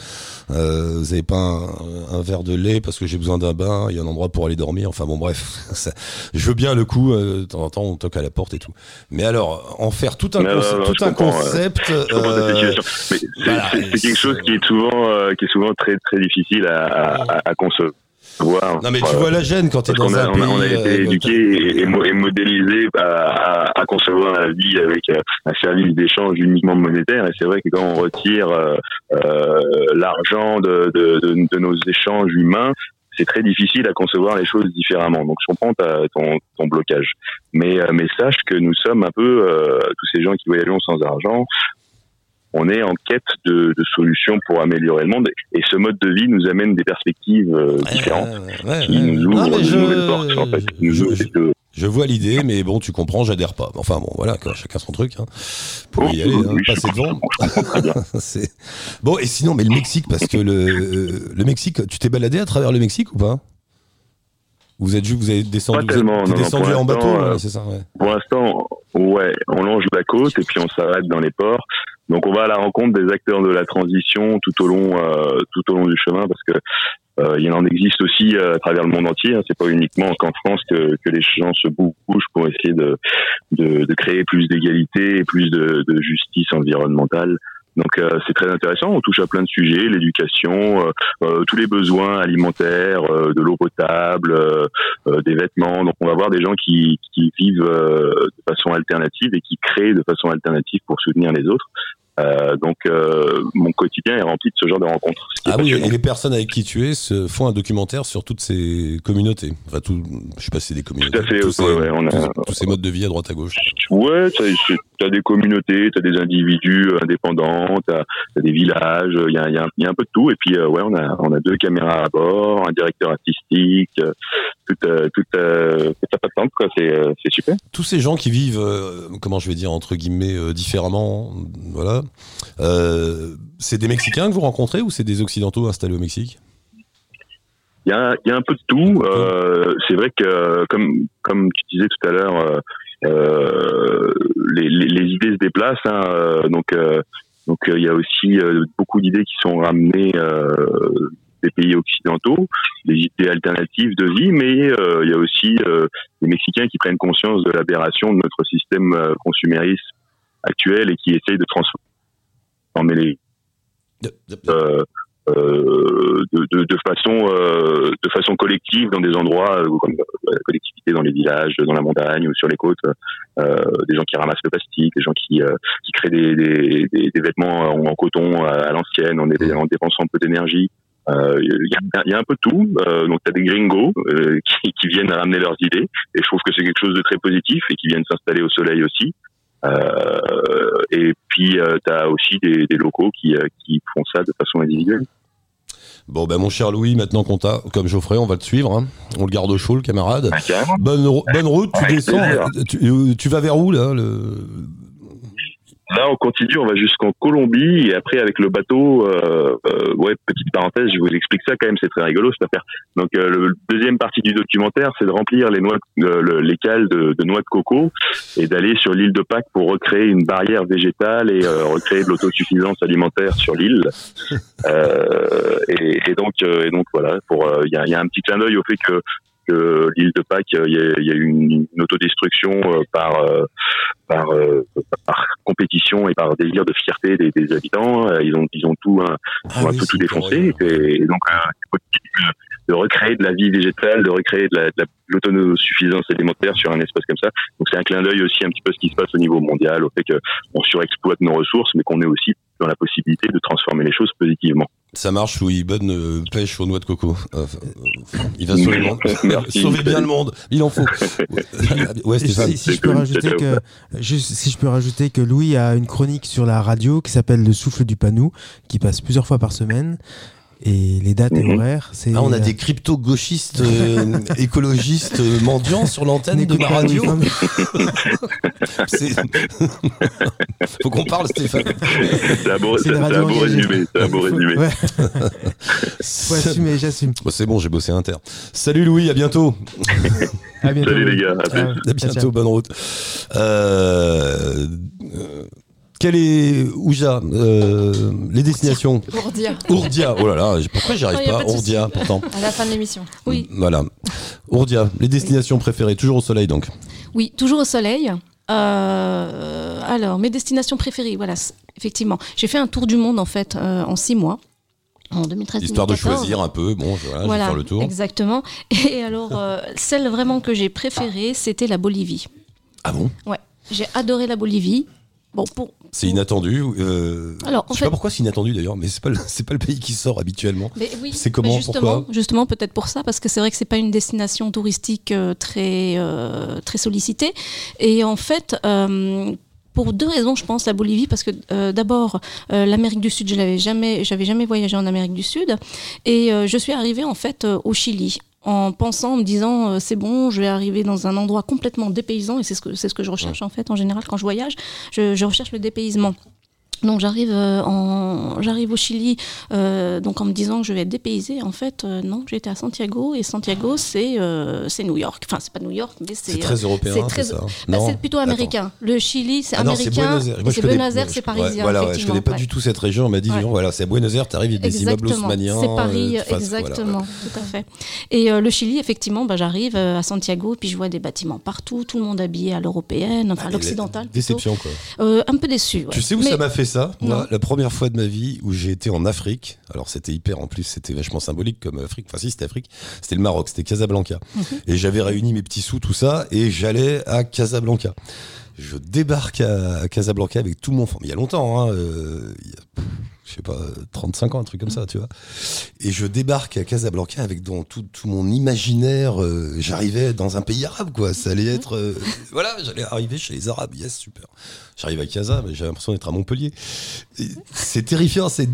S2: euh, Vous avez pas un, un verre de lait parce que j'ai besoin d'un bain, il y a un endroit pour aller dormir. Enfin bon, bref, ça- je veux bien le coup. euh, de temps en temps, on toque à la porte et tout. Mais alors, en faire tout un,
S8: Non,
S2: concept,
S8: non, non,
S2: tout un concept. Euh, voilà,
S8: c'est quelque chose qui est souvent, euh, qui est souvent très très difficile à, à, à concevoir.
S2: Non mais tu vois la gêne quand
S8: Parce
S2: dans
S8: a,
S2: un
S8: on a, on a
S2: pays,
S8: été
S2: euh,
S8: éduqué et, et mo- et modélisé à, à, à concevoir la vie avec euh, un service d'échange uniquement monétaire. Et c'est vrai que quand on retire euh, l'argent de, de, de, de nos échanges humains, c'est très difficile à concevoir les choses différemment. Donc je comprends ta, ton, ton blocage. Mais, euh, mais sache que nous sommes un peu, euh, tous ces gens qui voyagent sans argent, on est en quête de, de solutions pour améliorer le monde. Et ce mode de vie nous amène des perspectives euh, différentes
S2: ouais, ouais,
S8: qui
S2: ouais.
S8: nous ouvrent de
S2: je-
S8: nouvelles portes, en fait. nous
S2: je-
S8: de-
S2: vois l'idée, mais bon, tu comprends, j'adhère pas. Enfin bon, voilà, quoi, chacun son truc. Hein. Pour
S8: Oh,
S2: y aller, hein,
S8: oui,
S2: passer devant. bon, et sinon, mais le Mexique, parce que le, le Mexique, tu t'es baladé à travers le Mexique ou pas? Vous êtes ju- vous avez descendu, vous êtes
S8: non,
S2: en bateau,
S8: euh,
S2: c'est ça ouais.
S8: Pour l'instant, ouais, on longe la côte et puis on s'arrête dans les ports. Donc on va à la rencontre des acteurs de la transition tout au long, euh, tout au long du chemin parce que euh, il en existe aussi euh, à travers le monde entier. Hein. C'est pas uniquement qu'en France que, les gens se bougent pour essayer de, de, créer plus d'égalité et plus de justice environnementale. Donc euh, c'est très intéressant. On touche à plein de sujets, l'éducation, euh, euh, tous les besoins alimentaires, euh, de l'eau potable, des vêtements. Donc on va voir des gens qui, qui vivent de façon alternative et qui créent de façon alternative pour soutenir les autres. Donc mon quotidien est rempli de ce genre de rencontres.
S2: Ah oui, et les personnes avec qui tu es se font un documentaire sur toutes ces communautés. Enfin, tout, je sais pas si c'est des communautés.
S8: Tout à fait,
S2: tous,
S8: ouais,
S2: ces,
S8: ouais, on a-
S2: tous- tous ces modes de vie à droite à gauche.
S8: Ouais, tu as des communautés, tu as des individus euh, indépendants, tu as, des villages, il y a, y a un- y a un peu de tout. Et puis, euh, ouais, on a, on a deux caméras à bord, un directeur artistique, euh, tout, euh, tout, euh, toute la patente, quoi. C'est euh, c'est super.
S2: tous ces gens qui vivent, euh, comment je vais dire, entre guillemets, euh, différemment, voilà, euh, c'est des Mexicains que vous rencontrez ou c'est des Occidentaux installés au Mexique?
S8: Il y a, il y a un peu de tout. Euh, c'est vrai que, comme, comme tu disais tout à l'heure, euh, euh, les, les, les idées se déplacent. Hein, euh, donc, euh, donc euh, il y a aussi euh, beaucoup d'idées qui sont ramenées euh, des pays occidentaux, des idées alternatives de vie, mais euh, il y a aussi euh, les Mexicains qui prennent conscience de l'aberration de notre système euh, consumériste actuel et qui essayent de transformer les
S2: De- de-
S8: euh, euh, de, de, de façon euh, de façon collective dans des endroits euh, comme euh, la collectivité dans les villages, dans la montagne ou sur les côtes, euh, des gens qui ramassent le plastique, des gens qui euh, qui créent des, des, des, vêtements en, coton à, l'ancienne en, en dépensant un peu d'énergie. Euh, Il y, a, il y a un peu de tout. Euh, donc, tu as des gringos euh, qui, qui viennent ramener leurs idées. Et je trouve que c'est quelque chose de très positif et qui viennent s'installer au soleil aussi. Euh, et puis, tu as aussi des, des locaux qui, euh, qui font ça de façon individuelle.
S2: Bon, ben mon cher Louis, maintenant qu'on t'a, comme Geoffrey, on va te suivre. hein. On le garde au chaud, le camarade.
S8: Ah.
S2: Bonne, bonne route, tu descends. tu vas vers où, là le...
S8: Là, on continue, on va jusqu'en Colombie et après avec le bateau, euh, euh, ouais, petite parenthèse, je vous explique ça quand même, c'est très rigolo cette affaire. Donc, euh, le deuxième partie du documentaire, c'est de remplir les noix, euh, le- les cales de, de noix de coco et d'aller sur l'île de Pâques pour recréer une barrière végétale et euh, recréer de l'autosuffisance alimentaire sur l'île. Euh, et, et donc, euh, et donc voilà, pour euh, il y, a, il y a un petit clin d'œil au fait que que l'île de Pâques, il y, y a eu une, une autodestruction euh, par euh, par, euh, par compétition et par désir de fierté des, des habitants. Euh, Ils ont ils ont tout hein,
S2: Ah oui,
S8: un
S2: c'est
S8: tout défoncé. Et, et donc euh, de recréer de la vie végétale, de recréer de la- de la- alimentaire sur un espace comme ça. Donc c'est un clin d'œil aussi un petit peu ce qui se passe au niveau mondial, au fait qu'on surexploite nos ressources, mais qu'on est aussi dans la possibilité de transformer les choses positivement.
S2: Ça marche, Louis. Bonne euh, pêche aux noix de coco. Euh, euh, il va sauver le monde. Sauver bien le monde. Il en faut. Ouais, Stéphane.
S3: si, si je peux rajouter que juste, si je peux rajouter que Louis a une chronique sur la radio qui s'appelle Le souffle du panou qui passe plusieurs fois par semaine et les dates et
S8: Mhm.
S3: horaires c'est
S2: Ah, on a
S3: euh,
S2: des crypto-gauchistes euh, écologistes euh, mendiants sur l'antenne de ma radio. C'est- Faut qu'on parle, Stéphane.
S8: C'est un beau, résumé. C'est un beau résumé.
S3: Ouais, faut assumer, j'assume.
S2: Bon, c'est bon, j'ai bossé inter. Salut Louis, à bientôt.
S3: À bientôt.
S8: Salut les gars, à.
S2: À bientôt, bonne route. Euh, euh, quel est Ouja euh, Les destinations
S9: Pour dire,
S2: Ourdia, oh là là, pourquoi j'y arrive
S5: y a
S2: pas
S5: pas.
S2: Ourdia, pourtant.
S9: à la fin de l'émission.
S5: Oui.
S2: Voilà. Ourdia, les destinations préférées, toujours au soleil donc.
S5: Oui, toujours au soleil. Euh, alors, mes destinations préférées, voilà, effectivement. J'ai fait un tour du monde en fait euh, en six mois, en 2013.
S2: Histoire de
S5: 2014.
S2: choisir un peu, bon, voilà, je vais
S5: Voilà,
S2: faire le tour.
S5: exactement. Et alors, euh, celle vraiment que j'ai préférée, c'était la Bolivie.
S2: Ah bon?
S5: J'ai adoré la Bolivie. Bon, pour,
S2: C'est inattendu. Euh,
S5: Alors, en
S2: je sais
S5: fait-
S2: pas pourquoi c'est inattendu d'ailleurs, mais c'est pas le, pas le pays qui sort habituellement.
S5: Mais oui,
S2: C'est comment,
S5: mais justement,
S2: pourquoi?
S5: justement peut-être pour ça, parce que c'est vrai que c'est pas une destination touristique euh, très euh, très sollicitée. Et en fait. euh, pour deux raisons, je pense, la Bolivie, parce que euh, d'abord, euh, l'Amérique du Sud, je n'avais jamais, j'avais jamais voyagé en Amérique du Sud, et euh, je suis arrivée en fait au Chili en pensant, en me disant, euh, c'est bon, je vais arriver dans un endroit complètement dépaysant, et c'est ce que c'est ce que je recherche en fait en général quand je voyage, je, je recherche le dépaysement. Donc j'arrive euh, en j'arrive au Chili euh, donc en me disant que je vais être dépaysée en fait euh, non j'étais à Santiago et Santiago c'est euh, c'est New York enfin c'est pas New York mais c'est
S2: C'est très européen,
S5: c'est très- bah, c'est plutôt
S2: Attends.
S5: américain le Chili c'est
S2: Ah
S5: américain c'est Buenos Aires c'est parisien
S2: voilà, ouais, je connais pas
S5: ouais.
S2: du tout cette région. On m'a dit,
S5: Ouais.
S2: voilà, c'est à Buenos Aires, t'arrives, il y a des immeubles haussmanniens.
S5: c'est Paris,
S2: face,
S5: exactement,
S2: voilà.
S5: tout à fait. Et le Chili, effectivement, bah, j'arrive à Santiago, puis je vois des bâtiments partout, tout le monde habillé à l'européenne, enfin
S2: Ah,
S5: l'occidental. plutôt.
S2: Déception quoi.
S5: Un peu déçu.
S2: Tu sais où ça m'a fait ça Moi,
S5: Non.
S2: la première fois de ma vie où j'ai été en Afrique, alors c'était hyper en plus, c'était vachement symbolique comme Afrique, enfin si c'était Afrique, c'était le Maroc, c'était Casablanca.
S5: Mhm.
S2: Et j'avais réuni mes petits sous, tout ça, et j'allais à Casablanca. Je débarque à, Casablanca avec tout mon... Il y a longtemps, hein, euh, il y a, pff, je sais pas, 35 ans, un truc comme ça, tu vois. Et je débarque à Casablanca avec dans tout, tout mon imaginaire, euh, j'arrivais dans un pays arabe, quoi. Ça allait être... euh, voilà, j'allais arriver chez les Arabes, yes, super. J'arrive à Casa, mais j'ai l'impression d'être à Montpellier. C'est terrifiant, c'est.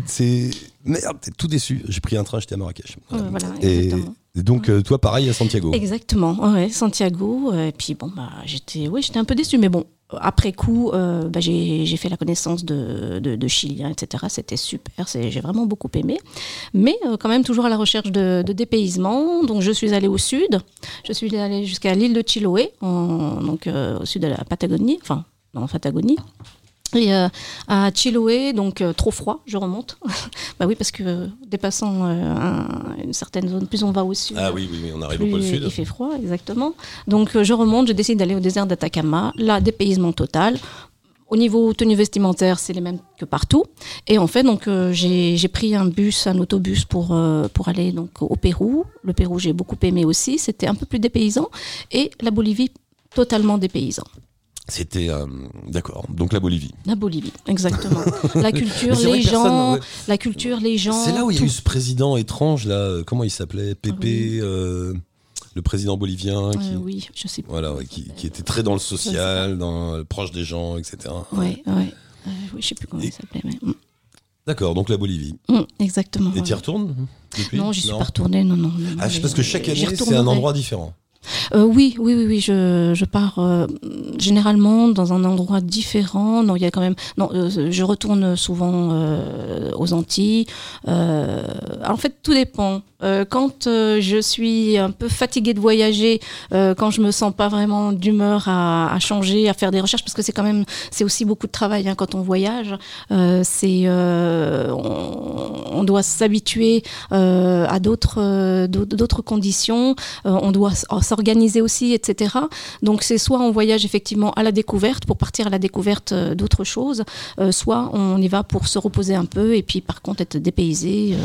S2: Merde, t'es tout déçu. J'ai pris un train, j'étais à Marrakech.
S5: Voilà,
S2: et. Et donc, euh, toi, pareil à Santiago.
S5: Exactement, ouais, Santiago. euh, Et puis bon, bah, j'étais, oui, j'étais un peu déçue, mais bon, après coup, euh, bah, j'ai, fait la connaissance de, de, Chiliens, etc. C'était super, j'ai vraiment beaucoup aimé. Mais quand même toujours à la recherche de, de dépaysement. Donc je suis allée au sud. Je suis allée jusqu'à l'île de Chiloé, donc au sud de la Patagonie, enfin en Patagonie. Et euh, à Chiloé, donc euh, trop froid, je remonte. bah oui, parce que euh, dépassant euh, un- une certaine zone, plus on va au sud,
S2: Ah oui, oui, oui, on arrive
S5: plus
S2: au pôle sud.
S5: il fait froid, exactement. Donc je remonte, je décide d'aller au désert d'Atacama. Là, dépaysement total. Au niveau tenue vestimentaire, c'est les mêmes que partout. Et en fait, donc euh, j'ai j'ai pris un bus, un autobus pour euh, pour aller donc au Pérou. Le Pérou, j'ai beaucoup aimé aussi. C'était un peu plus dépaysant. Et la Bolivie, totalement dépaysant.
S2: C'était euh, d'accord. Donc la Bolivie.
S5: La Bolivie, exactement. la culture, les gens,
S2: ouais.
S5: la culture, les gens.
S2: C'est là où il y a eu ce président étrange là. euh, Comment il s'appelait? Pépé, euh, le président bolivien.
S5: Euh,
S2: Qui,
S5: oui, je sais pas.
S2: Voilà, ouais, qui, qui était très dans le social, dans le proche des gens, etc.
S5: Ouais, ouais. Euh, oui, je sais plus comment
S2: Et-
S5: il s'appelait. Mais... mm,
S2: D'accord, donc la Bolivie.
S5: mm, exactement.
S2: Et tu y retournes depuis?
S5: Non, j'y suis pas retournée. Non, non. non,
S2: Ah, je parce que chaque année, c'est un endroit différent.
S5: Euh, oui, oui, oui, oui. Je, pars euh, généralement dans un endroit différent. Non, il y a quand même. Non, euh, je retourne souvent aux Antilles. En fait, tout dépend. Euh, quand euh, je suis un peu fatiguée de voyager, euh, quand je me sens pas vraiment d'humeur à, changer, à faire des recherches, parce que c'est quand même, c'est aussi beaucoup de travail hein, quand on voyage. C'est, on, doit s'habituer à d'autres, d'autres conditions. On doit s- s'organiser aussi, etc. Donc c'est soit on voyage effectivement à la découverte pour partir à la découverte d'autres choses, soit on y va pour se reposer un peu et puis par contre être dépaysé.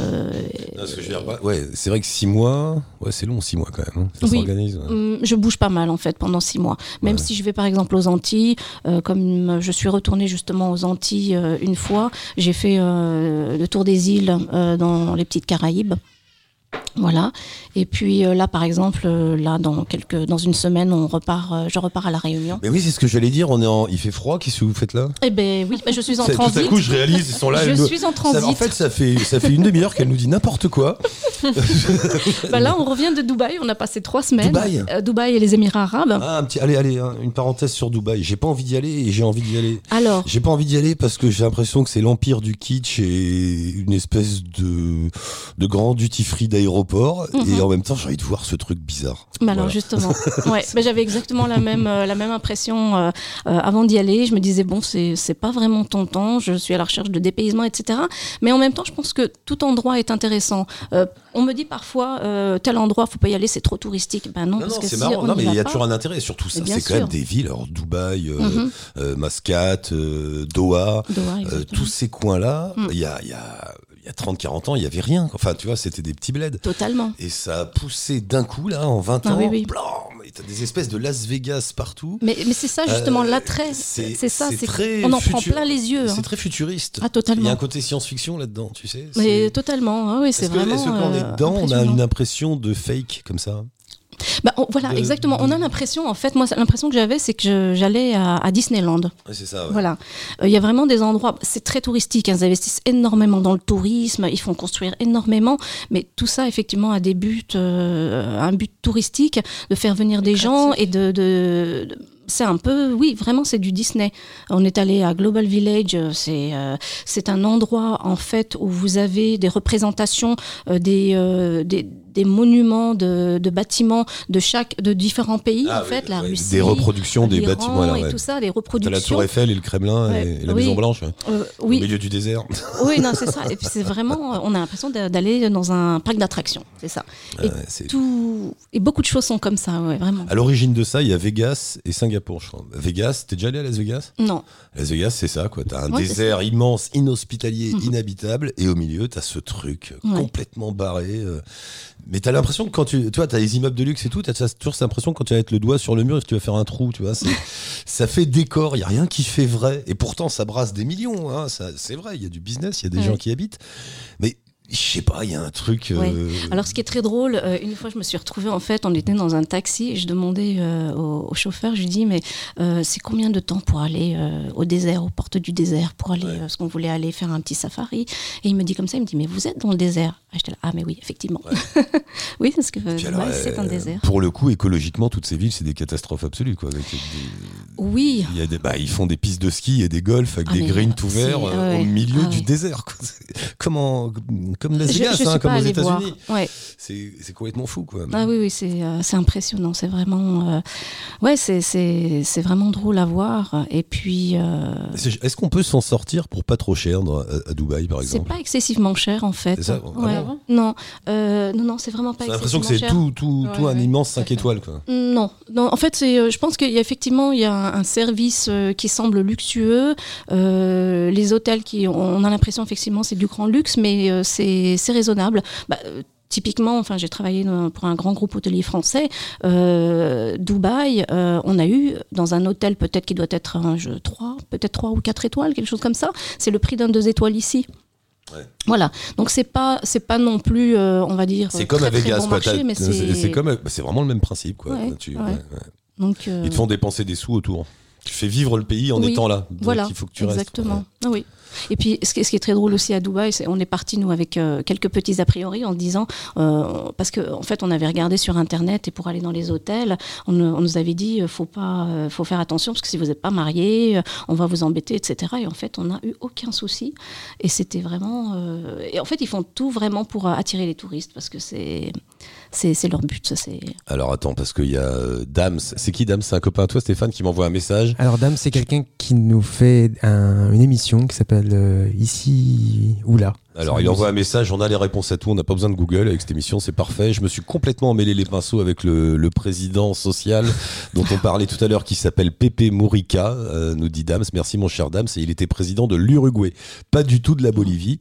S2: Non, ce que je veux dire, ouais, c'est vrai que six mois, ouais, c'est long, six mois quand même. hein. Ça
S5: Oui.
S2: s'organise. ouais.
S5: Hum, Je bouge pas mal en fait pendant six mois. Même
S2: Ouais.
S5: si je vais par exemple aux Antilles, euh, comme je suis retournée justement aux Antilles euh, une fois, j'ai fait euh, le tour des îles euh, dans les petites Caraïbes. Voilà. Et puis euh, là, par exemple, euh, là dans quelques, dans une semaine, on repart, euh, je repars à la Réunion.
S2: Mais oui, c'est ce que j'allais dire. On est en... Il fait froid. Qu'est-ce que vous faites là?
S5: Eh ben oui, ben, je suis en
S2: C'est- Tout à
S5: transit.
S2: coup, je réalise. Ils sont là.
S5: je
S2: nous-
S5: suis en
S2: Ça-
S5: transit.
S2: en fait, ça fait, ça fait une demi-heure qu'elle nous dit n'importe quoi.
S5: Ben là, on revient de Dubaï. On a passé trois semaines.
S2: Dubaï?
S5: Dubaï et les Émirats Arabes.
S2: Ah, un petit, allez, allez, hein, une parenthèse sur Dubaï. J'ai pas envie d'y aller et j'ai envie d'y aller.
S5: Alors,
S2: J'ai pas envie d'y aller parce que j'ai l'impression que c'est l'empire du kitsch et une espèce de, de grand duty free d'aéroport.
S5: Mhm.
S2: Et en même temps, j'ai envie de voir ce truc bizarre.
S5: Alors
S2: Voilà.
S5: justement, ouais, j'avais exactement la même euh, la même impression euh, euh, avant d'y aller. Je me disais bon, c'est pas vraiment tentant. Je suis à la recherche de dépaysement, etc. Mais en même temps, je pense que tout endroit est intéressant. On me dit parfois tel endroit, faut pas y aller, c'est trop touristique. Ben non,
S2: Non,
S5: parce
S2: non,
S5: que
S2: c'est
S5: si
S2: marrant.
S5: on
S2: Non, mais il y a toujours un intérêt. Surtout, ça, c'est quand même des villes. Alors, Dubaï,
S5: Mhm.
S2: Mascate, Doha, tous ces coins-là,
S5: Mm.
S2: il y a, y a, y a 30-40 ans, il y avait rien. Enfin, tu vois, c'était des petits bleds.
S5: Totalement.
S2: Et ça a poussé d'un coup, là, en 20
S5: Ah
S2: ans.
S5: oui, oui.
S2: blam, et t'as des espèces de Las Vegas partout.
S5: Mais, mais c'est ça justement
S2: Euh,
S5: l'attrait.
S2: c'est-
S5: ça.
S2: c'est très
S5: On en prend plein les yeux.
S2: C'est
S5: hein.
S2: très futuriste.
S5: Ah
S2: Il y a
S5: totalement.
S2: un côté science-fiction là-dedans, tu sais.
S5: Mais totalement. Ah oui, c'est
S2: que,
S5: vraiment.
S2: est-ce que quand on est
S5: euh,
S2: dedans, on a une impression de fake comme ça?
S5: Bah, on- voilà,
S2: de-
S5: exactement. On a l'impression, en fait, moi, l'impression que j'avais, c'est que je- j'allais à, à Disneyland.
S2: Ouais, C'est ça, ouais.
S5: Voilà. Euh, Il y a vraiment des endroits, c'est très touristique, hein, ils investissent énormément dans le tourisme, ils font construire énormément, mais tout ça, effectivement, a des buts, euh, un but touristique, de faire venir des gens et de. de- de- c'est un peu, oui, vraiment, c'est du Disney. On est allé à Global Village, euh, c'est euh, c'est un endroit en fait où vous avez des représentations euh, des, euh, des des monuments de, de bâtiments de chaque de différents pays
S2: Ah
S5: en
S2: oui,
S5: fait, la Russie,
S2: des reproductions des bâtiments. là,
S5: et
S2: ouais.
S5: tout ça, des
S2: T'as
S5: reproductions.
S2: la Tour Eiffel et le Kremlin
S5: Ouais,
S2: et, la
S5: oui.
S2: Maison Blanche, ouais.
S5: Euh,
S2: au
S5: oui,
S2: milieu du désert.
S5: oui, non, c'est ça. Et puis c'est vraiment, on a l'impression d'a- d'aller dans un parc d'attractions, c'est ça. Et tout, et beaucoup de choses sont comme ça, ouais, vraiment.
S2: À l'origine de ça, il y a Vegas et Singapour, je crois. Vegas, t'es déjà allé à Las Vegas?
S5: Non,
S2: Las Vegas, c'est ça, quoi. T'as un désert immense, inhospitalier,
S5: Mhm.
S2: inhabitable, et au milieu, t'as ce truc
S5: Ouais.
S2: complètement barré. euh. Mais t'as l'impression que quand tu, tu vois, t'as les immeubles de luxe et tout, t'as toujours cette impression que quand tu vas mettre le doigt sur le mur et que tu vas faire un trou, tu vois. ça fait décor, il y a rien qui fait vrai, et pourtant ça brasse des millions. Hein, ça- c'est vrai, il y a du business, il y a des
S5: Ouais.
S2: gens qui habitent, mais je sais pas, il y a un truc.
S5: Ouais.
S2: euh,
S5: Alors, ce qui est très drôle, euh, une fois, je me suis retrouvée, en fait, on était dans un taxi et je demandais euh, au, au chauffeur, je lui dis, mais c'est combien de temps pour aller au désert, aux portes du désert, pour aller,
S2: Ouais.
S5: parce qu'on voulait aller faire un petit safari? Et il me dit comme ça, il me dit, mais vous êtes dans le désert? Ah, là, ah, mais oui, effectivement. oui, parce que c'est un désert.
S2: Pour le coup, écologiquement, toutes ces villes, c'est des catastrophes absolues, quoi. Avec des-
S5: Oui,
S2: Il y a des, bah, ils font des pistes de ski et des golfs avec
S5: Ah,
S2: des greens tout verts au milieu du désert. quoi. Comment, comme Las Vegas,
S5: je
S2: hein, comme aux. États-Unis.
S5: Ouais.
S2: C'est c'est complètement fou, quoi.
S5: Ah oui, oui, c'est euh, c'est impressionnant. C'est vraiment, euh, ouais, c'est c'est c'est vraiment drôle à voir. Et puis, euh,
S2: C'est- Est-ce qu'on peut s'en sortir pour pas trop cher dans- à, à Dubaï, par
S5: c'est
S2: exemple
S5: pas excessivement cher en fait.
S2: C'est ça Ah
S5: Ouais.
S2: bon?
S5: Non, euh, non, non, c'est vraiment pas
S2: J'ai l'impression que c'est tout, tout, tout
S6: Ouais,
S2: un
S6: ouais,
S2: immense
S6: tout à
S2: 5
S6: fait.
S2: étoiles, quoi.
S5: Non, non, en fait, c'est, euh, je pense qu'il y a effectivement il y a un, un service qui semble luxueux. Euh, les hôtels qui, on a l'impression effectivement c'est du grand luxe, mais euh, c'est c'est raisonnable. Bah, euh, Typiquement, enfin, j'ai travaillé pour un grand groupe hôtelier français. Euh, Dubaï, euh, on a eu dans un hôtel peut-être qui doit être un jeu 3, peut-être 3 ou 4 étoiles, quelque chose comme ça. C'est le prix d'un 2 étoiles ici.
S2: Ouais.
S5: Voilà, donc c'est pas c'est pas non plus, euh, on va dire.
S2: C'est comme
S5: très,
S2: à Vegas,
S5: bon
S2: C'est comme, bah, c'est vraiment le même principe, quoi.
S5: Ouais,
S2: Tu-
S5: ouais.
S2: ouais, ouais.
S5: donc.
S2: Ils te font dépenser des sous autour. Tu fais vivre le pays en
S5: Oui,
S2: étant là. Donc
S5: Voilà,
S2: il faut que tu
S5: exactement.
S2: restes.
S5: Ah oui. Et puis, ce qui, est très drôle aussi à Dubaï, c'est on est parti nous avec euh, quelques petits a priori en disant euh, parce que en fait on avait regardé sur internet et pour aller dans les hôtels, on, nous avait dit euh, faut pas, faut faire attention parce que si vous n'êtes pas marié, on va vous embêter, etc. Et en fait, on n'a eu aucun souci. Et c'était vraiment. et en fait, ils font tout vraiment pour attirer les touristes parce que c'est c'est c'est leur but. ça, C'est
S2: Alors attends, parce qu'il y a euh, Dams. C'est qui Dams? C'est un copain à toi, Stéphane, qui m'envoie un message.
S3: Alors, Dame, c'est quelqu'un qui nous fait un- une émission qui s'appelle euh, Ici ou là.
S2: Alors, il envoie un message, on a les réponses à tout, on n'a pas besoin de Google avec cette émission, c'est parfait. Je me suis complètement emmêlé les pinceaux avec le, le président social dont on parlait tout à l'heure, qui s'appelle Pepe Murica, euh, nous dit Dams. Merci mon cher Dams, et il était président de l'Uruguay, pas du tout de la Bolivie.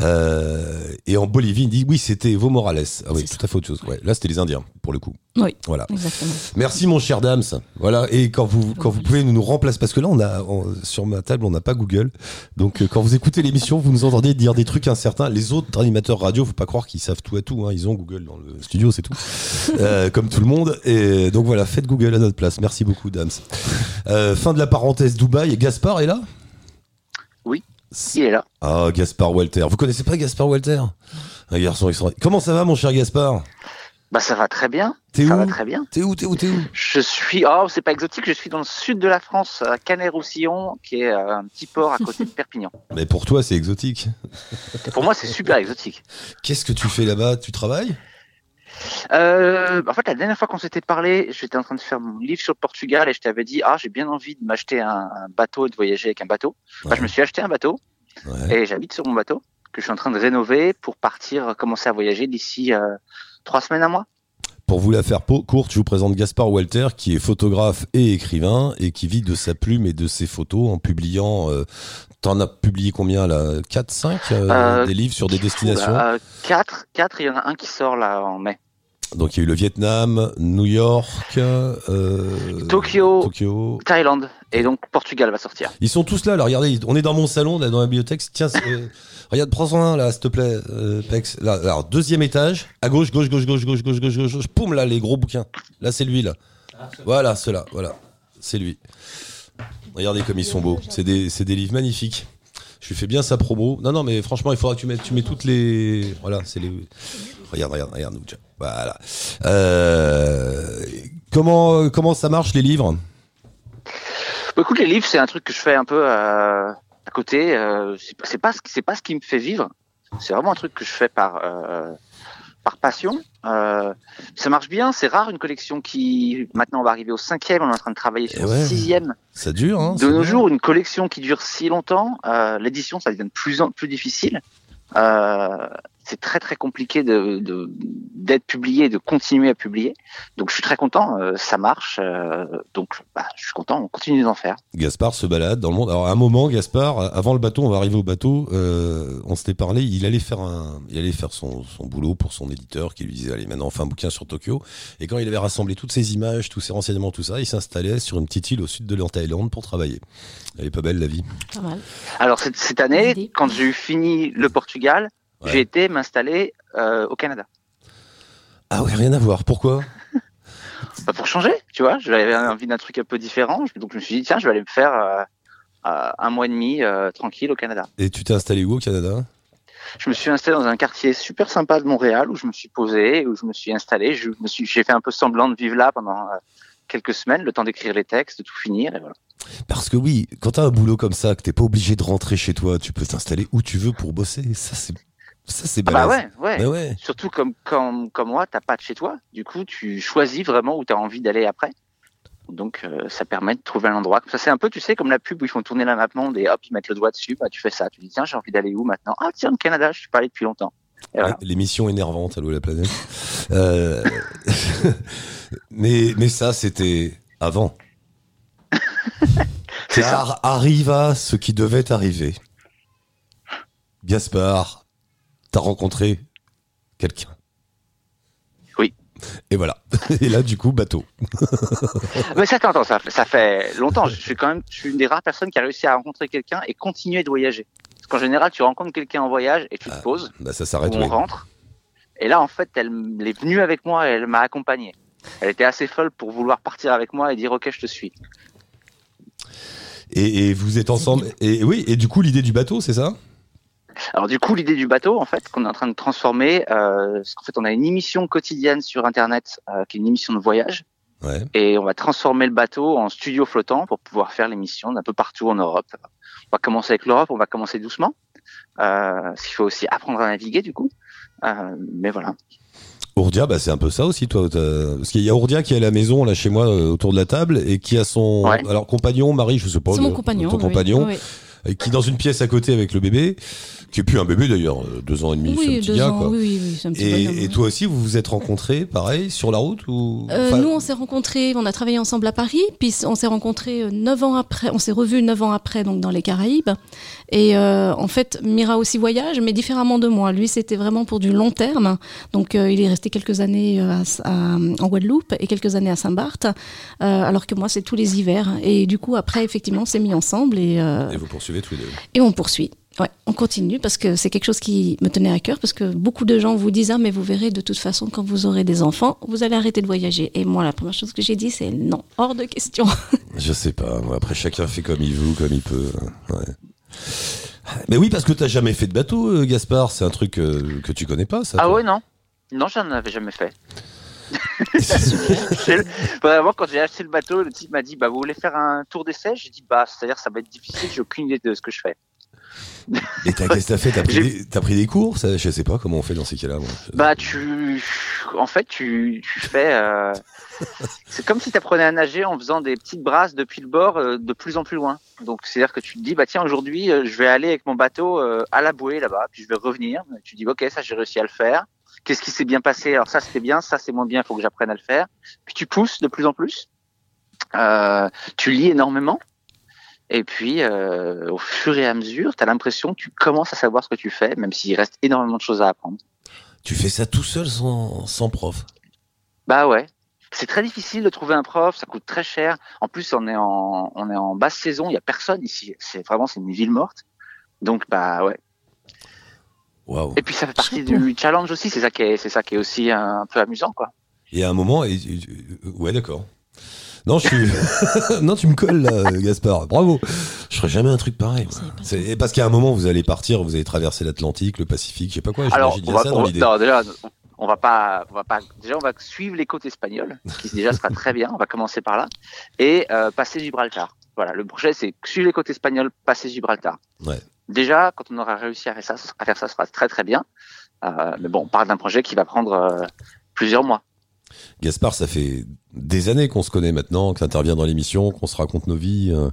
S2: Euh, et en Bolivie, il dit oui, c'était Evo Morales. Ah oui,
S5: C'est
S2: tout à fait autre chose. Ouais, là, c'était les Indiens, pour le coup.
S5: oui,
S2: Voilà.
S5: exactement.
S2: Merci mon cher Dams. Voilà. Et quand vous quand vous pouvez nous, nous remplacer parce que là on a on- sur ma table on n'a pas Google. Donc euh, quand vous écoutez l'émission, vous nous entendez dire des trucs incertains. Les autres animateurs radio, faut pas croire qu'ils savent tout à tout. Hein. Ils ont Google dans le studio, c'est tout. Euh, comme tout le monde. Et donc voilà, faites Google à notre place. Merci beaucoup Dams. Euh, fin de la parenthèse Dubaï. Et Gaspard est là?
S9: Oui. Il est là.
S2: Ah Gaspard Walter. Vous connaissez pas Gaspard Walter? Un garçon extraordinaire. Comment ça va mon cher Gaspard?
S9: Bah ça va très bien.
S2: T'es
S9: ça
S2: où?
S9: va très bien.
S2: T'es où T'es où T'es où?
S9: Je suis. Oh, c'est pas exotique. Je suis dans le sud de la France, à Canet-Roussillon, qui est euh, un petit port à côté de Perpignan.
S2: Mais pour toi c'est exotique.
S9: Pour moi, c'est super exotique.
S2: Qu'est-ce que tu fais là-bas? Tu travailles?
S9: Euh, en fait, la dernière fois qu'on s'était parlé, j'étais en train de faire mon livre sur le Portugal et je t'avais dit, ah, j'ai bien envie de m'acheter un, un bateau et de voyager avec un bateau. Bah,
S2: Ouais.
S9: je me suis acheté un bateau
S2: Ouais.
S9: et j'habite sur mon bateau que je suis en train de rénover pour partir commencer à voyager d'ici euh, trois semaines à mois.
S2: Pour vous la faire courte, je vous présente Gaspard Walter, qui est photographe et écrivain, et qui vit de sa plume et de ses photos en publiant. Euh, T'en as publié combien là 4, 5
S9: Euh,
S2: Des livres sur des destinations?
S9: Euh, quatre, quatre, il y en a un qui sort là en mai.
S2: Donc il y a eu le Vietnam, New York, euh,
S9: Tokyo, Thaïlande et donc Portugal va sortir.
S2: Ils sont tous là. alors regardez, on est dans mon salon, là, dans la bibliothèque. Tiens, euh, regarde, prends-en un là, s'il te plaît, euh, Pex. Alors deuxième étage, à gauche, gauche, gauche, gauche, gauche, gauche, gauche, gauche. Poum là, les gros bouquins. Là, c'est lui là. Voilà, ceux-là, voilà, c'est lui. Regardez comme ils sont beaux. C'est des, des livres magnifiques. Je lui fais bien sa promo. Non, non, mais franchement, il faudra que tu mettes, tu mets toutes les. Voilà, c'est les. Regarde, regarde, regarde. Voilà. Euh, comment, comment ça marche, les livres?
S9: Bah, écoute, les livres, c'est un truc que je fais un peu euh, à côté. Euh, c'est pas- pas ce qui me fait vivre. C'est vraiment un truc que je fais par euh, par passion. Euh, ça marche bien. C'est rare une collection qui maintenant on va arriver au cinquième. On est en train de travailler sur
S2: Eh ouais.
S9: le sixième.
S2: Ça dure, hein
S9: De nos jours, une collection qui dure si longtemps, euh, l'édition, ça devient de plus en plus difficile. Euh, c'est très très compliqué de de- d'être publié, de continuer à publier. Donc je suis très content, euh, ça marche. euh, donc bah, je suis content, on continue d'en faire.
S2: Gaspard se balade dans le monde. Alors à un moment, Gaspard, avant le bateau, on va arriver au bateau. euh, on s'était parlé. Il allait faire un, il allait faire son, son boulot pour son éditeur qui lui disait allez maintenant on fait un bouquin sur Tokyo. Et quand il avait rassemblé toutes ces images, tous ces renseignements, tout ça, il s'installait sur une petite île au sud de la Thaïlande pour travailler. Elle est pas belle la vie.
S5: Pas mal.
S9: Alors cette, cette année, quand j'ai fini le Portugal,
S2: Ouais.
S9: j'ai été m'installer euh, au Canada.
S2: Ah ouais, rien à voir. Pourquoi?
S9: Bah, pour changer, tu vois, j'avais envie d'un truc un peu différent, donc je me suis dit tiens, je vais aller me faire euh, euh, un mois et demi euh, tranquille au Canada.
S2: Et tu t'es installé où au Canada?
S9: Je me suis installé dans un quartier super sympa de Montréal où je me suis posé, où je me suis installé, je me suis, j'ai fait un peu semblant de vivre là pendant quelques semaines, le temps d'écrire les textes, de tout finir, et voilà.
S2: Parce que oui, quand t'as un boulot comme ça, que t'es pas obligé de rentrer chez toi, tu peux t'installer où tu veux pour bosser. Ça, c'est ça, c'est
S9: Ah bah ouais, ouais.
S2: Mais ouais.
S9: Surtout comme, comme, comme moi, t'as pas de chez toi. Du coup, tu choisis vraiment où tu as envie d'aller après. Donc, euh, ça permet de trouver un endroit. Ça, c'est un peu, tu sais, comme la pub où ils font tourner la map monde et hop, ils mettent le doigt dessus. Bah, tu fais ça. Tu dis, tiens, j'ai envie d'aller où maintenant? Ah, tiens, le Canada, je suis pas allé depuis longtemps. Et voilà.
S2: L'émission énervante, Allô la planète. Euh, mais, mais ça, c'était avant.
S9: C'est ça.
S2: Car arriva ce qui devait arriver. Gaspard, t'as rencontré quelqu'un.
S9: Oui.
S2: Et voilà. Et là, du coup, bateau.
S9: Mais ça, attends, ça, ça fait longtemps. Je suis quand même, je suis une des rares personnes qui a réussi à rencontrer quelqu'un et continuer de voyager. Parce qu'en général, tu rencontres quelqu'un en voyage et tu te poses,
S2: Bah, ça s'arrête.
S9: on
S2: oui.
S9: rentre. Et là, en fait, elle, elle est venue avec moi et elle m'a accompagné. Elle était assez folle pour vouloir partir avec moi et dire, OK, je te suis.
S2: Et, et vous êtes ensemble. Et oui, et du coup, l'idée du bateau, c'est ça?
S9: Alors du coup, l'idée du bateau, en fait, qu'on est en train de transformer, euh, parce qu'en fait, on a une émission quotidienne sur Internet, euh, qui est une émission de voyage,
S2: Ouais.
S9: et on va transformer le bateau en studio flottant pour pouvoir faire l'émission d'un peu partout en Europe. On va commencer avec l'Europe, on va commencer doucement, euh, parce qu'il faut aussi apprendre à naviguer du coup. Euh, mais voilà.
S2: Ourdia, bah, c'est un peu ça aussi, toi. Parce qu'il y a Ourdia qui est à la maison, là, chez moi, euh, autour de la table, et qui a son
S9: Ouais.
S2: alors compagnon, mari, je sais pas.
S5: C'est mon compagnon.
S2: Ton
S5: oui.
S2: compagnon,
S5: Oui,
S2: et qui est dans une pièce à côté avec le bébé, qui est plus un bébé d'ailleurs, euh, deux ans et demi,
S5: oui
S2: petit
S5: deux
S2: gars,
S5: ans.
S2: quoi.
S5: Oui, oui, un petit
S2: Et,
S5: bonhomme,
S2: et toi aussi, vous vous êtes rencontrés, pareil, sur la route ou
S5: Euh,
S2: Enfin,
S5: nous, on s'est rencontrés, on a travaillé ensemble à Paris, puis on s'est rencontrés euh, neuf ans après, on s'est revus neuf ans après, donc dans les Caraïbes. Et euh, en fait, Mira aussi voyage, mais différemment de moi. Lui, c'était vraiment pour du long terme. Donc, euh, il est resté quelques années à- à- en Guadeloupe et quelques années à Saint-Barth, alors que moi, c'est tous les hivers. Et du coup, après, effectivement, on s'est mis ensemble et,
S2: Et vous poursuivez tous les deux.
S5: et on poursuit. Ouais, on continue parce que c'est quelque chose qui me tenait à cœur parce que beaucoup de gens vous disent ah mais vous verrez de toute façon quand vous aurez des enfants vous allez arrêter de voyager et moi la première chose que j'ai dit c'est non hors de question.
S2: Je sais pas. moi, Après, chacun fait comme il veut, comme il peut. Ouais. Mais oui, parce que t'as jamais fait de bateau, euh, Gaspard. C'est un truc euh, que tu connais pas, ça.
S9: Ah
S2: toi.
S9: ouais, non. Non, j'en avais jamais fait. Le- Vraiment, quand j'ai acheté le bateau, le type m'a dit, bah, vous voulez faire un tour d'essai? J'ai dit, bah, c'est-à-dire, ça va être difficile, j'ai aucune idée de ce que je fais.
S2: Et qu'est-ce que t'as fait? T'as pris, des- t'as pris des cours? Ça, Je sais pas comment on fait dans ces cas-là. moi.
S9: Bah, tu, en fait, tu, tu fais, euh, c'est comme si tu apprenais à nager en faisant des petites brasses depuis le bord euh, de plus en plus loin. Donc, c'est-à-dire que tu te dis, bah, tiens, aujourd'hui, euh, je vais aller avec mon bateau à la bouée là-bas, puis je vais revenir. Tu dis, ok, ça, j'ai réussi à le faire. Qu'est-ce qui s'est bien passé? Alors, ça, c'était bien, ça, c'est moins bien, il faut que j'apprenne à le faire. Puis tu pousses de plus en plus. Tu lis énormément. Et puis, euh, au fur et à mesure, tu as l'impression que tu commences à savoir ce que tu fais, même s'il reste énormément de choses à apprendre.
S2: Tu fais ça tout seul sans, sans prof?
S9: Bah ouais. C'est très difficile de trouver un prof, ça coûte très cher. En plus, on est en, on est en basse saison, il y a personne ici. C'est vraiment, c'est une ville morte. Donc, bah ouais.
S2: Waouh.
S9: Et puis, ça fait partie du challenge aussi. C'est ça qui est, ça qui est aussi un, peu amusant, quoi.
S2: Et à un moment, et- ouais, d'accord. Non, je suis. non, tu me colles là, Gaspard. Bravo. Je ferai jamais un truc pareil. C'est parce qu'à un moment, vous allez partir, vous allez traverser l'Atlantique, le Pacifique, je sais pas quoi.
S9: Alors,
S2: J'imagine
S9: on va,
S2: ça
S9: on
S2: dans l'idée.
S9: non, déjà, on va pas, on va pas, déjà, on va suivre les côtes espagnoles, ce qui déjà sera très bien. On va commencer par là. Et, euh, passer Gibraltar. Voilà. Le projet, c'est suivre les côtes espagnoles, passer Gibraltar.
S2: Ouais.
S9: Déjà, quand on aura réussi à faire ça, à faire ça, sera très très bien. Euh, mais bon, on parle d'un projet qui va prendre euh, plusieurs mois.
S2: Gaspard, ça fait des années qu'on se connaît maintenant, que t'interviens dans l'émission, qu'on se raconte nos vies. euh,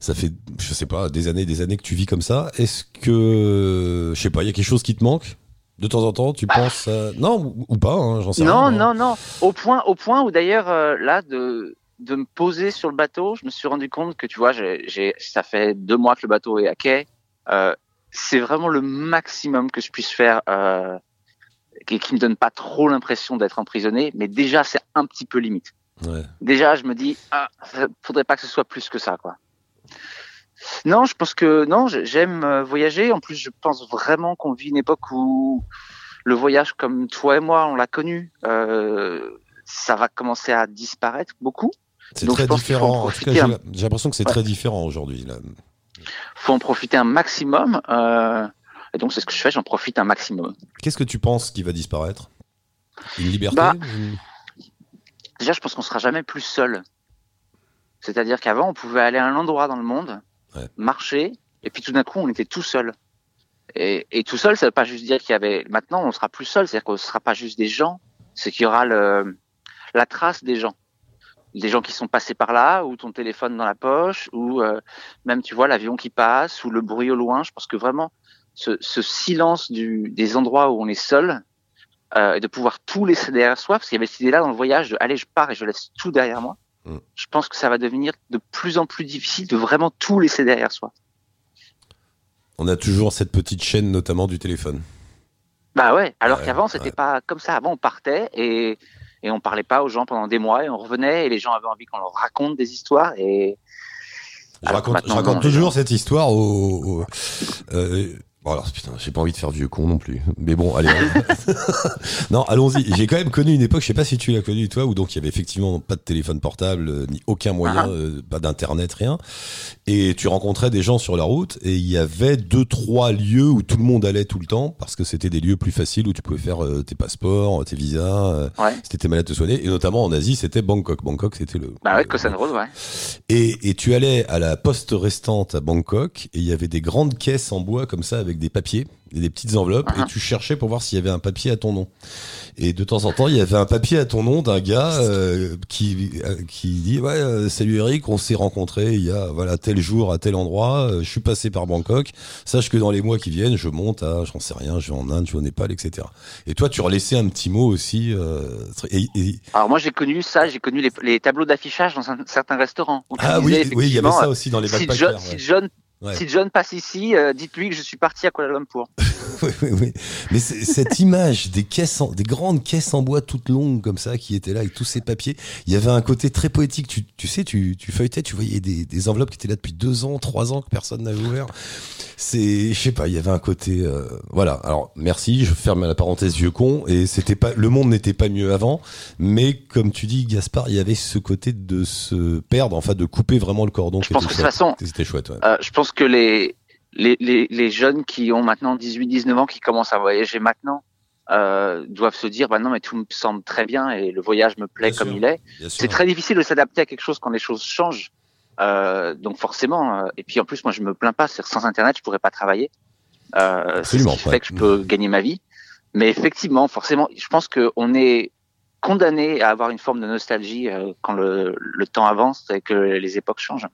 S2: Ça fait, je sais pas, des années, des années que tu vis comme ça. Est-ce que, je sais pas, il y a quelque chose qui te manque de temps en temps? Tu penses à... non ou, pas hein, J'en sais
S9: Non,
S2: rien. moi.
S9: non, non. Au point, au point où d'ailleurs euh, là de de me poser sur le bateau, je me suis rendu compte que tu vois, j'ai, ça fait deux mois que le bateau est à quai. Euh, c'est vraiment le maximum que je puisse faire, euh, qui, qui me donne pas trop l'impression d'être emprisonné, mais déjà c'est un petit peu limite.
S2: Ouais.
S9: Déjà, je me dis, ah, faudrait pas que ce soit plus que ça, quoi. Non, je pense que non, j'ai- j'aime euh, voyager. En plus, je pense vraiment qu'on vit une époque où le voyage, comme toi et moi, on l'a connu, euh, ça va commencer à disparaître beaucoup.
S2: C'est très différent. j'ai
S9: un-
S2: l'impression que c'est
S9: Ouais.
S2: très différent aujourd'hui. là.
S9: Faut en profiter un maximum. Euh, et donc, c'est ce que je fais. J'en profite un maximum.
S2: Qu'est-ce que tu penses qui va disparaître? Une liberté
S9: Bah, Déjà, je pense qu'on sera jamais plus seul. C'est-à-dire qu'avant, on pouvait aller à un endroit dans le monde,
S2: Ouais.
S9: marcher, et puis tout d'un coup, on était tout seul. Et, et tout seul, ça veut pas juste dire qu'il y avait. Maintenant, on sera plus seul, c'est-à-dire qu'on sera pas juste des gens, c'est qu'il y aura le, la trace des gens, des gens qui sont passés par là, ou ton téléphone dans la poche, ou euh, même tu vois l'avion qui passe, ou le bruit au loin. Je pense que vraiment, ce, ce silence du, des endroits où on est seul, euh, et de pouvoir tout laisser derrière soi, parce qu'il y avait cette idée-là dans le voyage de allez, je pars et je laisse tout derrière moi.
S2: Mm.
S9: Je pense que ça va devenir de plus en plus difficile de vraiment tout laisser derrière soi.
S2: On a toujours cette petite chaîne, notamment du téléphone.
S9: Bah ouais, alors
S2: Ouais,
S9: qu'avant c'était
S2: ouais.
S9: pas comme ça. Avant on partait et et on parlait pas aux gens pendant des mois et on revenait et les gens avaient envie qu'on leur raconte des histoires et
S2: Je raconte, je toujours cette histoire au. au- euh, bon alors putain, j'ai pas envie de faire vieux con non plus. Mais bon, allez. non, allons-y. J'ai quand même connu une époque, je sais pas si tu l'as connu toi, où donc il y avait effectivement pas de téléphone portable, euh, ni aucun moyen,
S9: Ah.
S2: euh, pas d'internet, rien. Et tu rencontrais des gens sur la route et il y avait deux, trois lieux où tout le monde allait tout le temps parce que c'était des lieux plus faciles où tu pouvais faire euh, tes passeports, tes visas. euh,
S9: ouais.
S2: si t'étais malade te soigner. Et notamment en Asie, c'était Bangkok. Bangkok, c'était le.
S9: Bah ouais, Koh Road, ouais.
S2: et, et tu allais à la poste restante à Bangkok et il y avait des grandes caisses en bois comme ça avec des papiers et des petites enveloppes et tu cherchais pour voir s'il y avait un papier à ton nom. Et de temps en temps, il y avait un papier à ton nom d'un gars euh, qui euh, qui dit ouais euh, salut Eric, on s'est rencontrés il y a voilà tel jour à tel endroit, je suis passé par Bangkok, sache que dans les mois qui viennent, je monte à j'en sais rien, je vais en Inde, je vais au Népal, etc. Et toi, tu relaissais un petit mot aussi. Euh, et, et-
S9: Alors moi j'ai connu ça, j'ai connu les, les tableaux d'affichage dans un- certains restaurants.
S2: ah oui, oui, il y avait ça aussi dans les
S9: Si. John,
S2: ouais.
S9: si John,
S2: Ouais.
S9: si John passe ici, euh, dites-lui que je suis parti à Kuala Lumpur.
S2: oui, oui, oui. Mais cette image des caisses, en- des grandes caisses en bois toutes longues comme ça qui étaient là avec tous ces papiers, il y avait un côté très poétique. Tu, tu sais, tu, tu feuilletais, tu voyais des, des enveloppes qui étaient là depuis deux ans, trois ans que personne n'avait ouvert. C'est, je sais pas, il y avait un côté, euh, voilà. Alors merci, je ferme la parenthèse vieux con. Et c'était pas, le monde n'était pas mieux avant, mais comme tu dis, Gaspard, il y avait ce côté de se perdre, enfin de couper vraiment le cordon.
S9: Je pense que de toute façon,
S2: C'était chouette. Ouais.
S9: Euh, je pense que les, les, les, les jeunes qui ont maintenant 18-19 ans, qui commencent à voyager maintenant, euh, doivent se dire, bah non, mais tout me semble très bien et le voyage me plaît
S2: Bien
S9: comme
S2: sûr.
S9: il est. C'est très difficile de s'adapter à quelque chose quand les choses changent. Euh, donc forcément, euh, et puis en plus, moi, je me plains pas. Sans Internet, je pourrais pas travailler. Euh, c'est ce qui fait que je peux gagner ma vie. Mais effectivement, forcément, je pense qu'on est condamné à avoir une forme de nostalgie quand le, le temps avance et que les époques changent.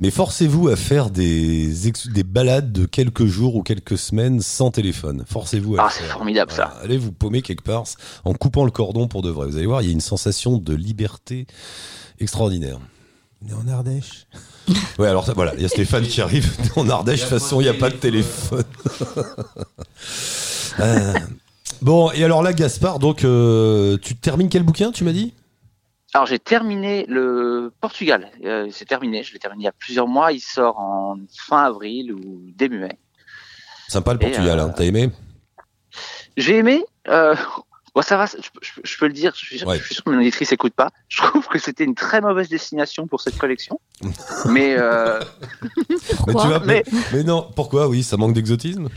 S2: Mais forcez-vous à faire des, ex- des balades de quelques jours ou quelques semaines sans téléphone. Forcez-vous à
S9: Ah, c'est formidable, ça.
S2: Voilà. Allez vous paumer quelque part en coupant le cordon pour de vrai. Vous allez voir, il y a une sensation de liberté extraordinaire.
S3: On est en Ardèche.
S2: Ouais, alors ça, voilà, il y a Stéphane qui arrive en Ardèche. De toute façon, il n'y a pas de téléphone. Euh, bon, et alors là, Gaspard, donc euh, tu termines quel bouquin, tu m'as dit?
S9: Alors j'ai terminé le Portugal. Euh, c'est terminé. Je l'ai terminé il y a plusieurs mois. Il sort en fin avril ou début mai.
S2: Sympa le
S9: Et,
S2: Portugal,
S9: euh,
S2: hein, t'as aimé?
S9: J'ai aimé. Euh, bon, ça va. Je, je- je peux le dire. Je suis, sûr,
S2: Ouais.
S9: je suis sûr que mon auditrice écoute pas. Je trouve que c'était une très mauvaise destination pour cette collection. mais euh,
S2: mais,
S5: Pourquoi
S2: tu vois, mais,
S9: mais-
S2: mais non, pourquoi? Oui, ça manque d'exotisme?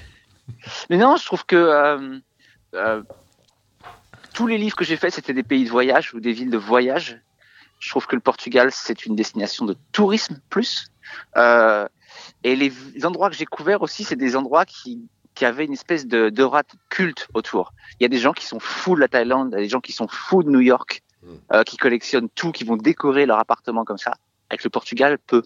S9: Mais non, je trouve que euh, euh, tous les livres que j'ai faits, c'était des pays de voyage ou des villes de voyage. Je trouve que le Portugal, c'est une destination de tourisme plus. Euh, et les endroits que j'ai couverts aussi, c'est des endroits qui, qui avaient une espèce de d'aura culte autour. Il y a des gens qui sont fous de la Thaïlande, il y a des gens qui sont fous de New York, euh, qui collectionnent tout, qui vont décorer leur appartement comme ça. Avec le Portugal, peu.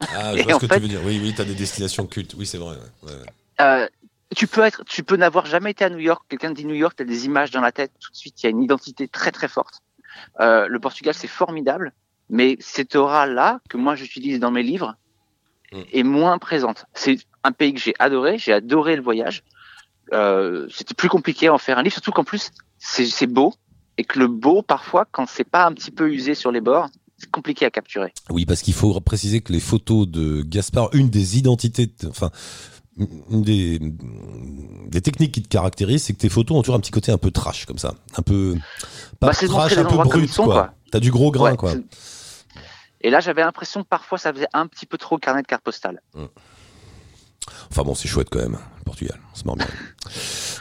S2: Ah, je vois ce que
S9: fait-
S2: tu veux dire. Oui, oui, t'as des destinations cultes. Oui, c'est vrai. ouais, ouais, ouais.
S9: Euh, tu peux être, tu peux n'avoir jamais été à New York. Quelqu'un dit New York, tu as des images dans la tête. Tout de suite, il y a une identité très très forte. Euh, le Portugal, c'est formidable, mais cette aura-là que moi j'utilise dans mes livres
S2: Mm.
S9: est moins présente. C'est un pays que j'ai adoré. J'ai adoré le voyage. Euh, C'était plus compliqué à en faire un livre, surtout qu'en plus c'est beau et que le beau, parfois, quand c'est pas un petit peu usé sur les bords, c'est compliqué à capturer.
S2: Oui, parce qu'il faut préciser que les photos de Gaspard, une des identités, de- enfin, des, des techniques qui te caractérisent, c'est que tes photos ont toujours un petit côté un peu trash, comme ça. Un peu, pas
S9: Bah,
S2: trash, un peu brut,
S9: sont,
S2: quoi.
S9: quoi.
S2: T'as du gros grain,
S9: Ouais,
S2: quoi.
S9: Et là, j'avais l'impression que parfois ça faisait un petit peu trop carnet de carte postale.
S2: Enfin bon, c'est chouette quand même, le Portugal. On se marre bien.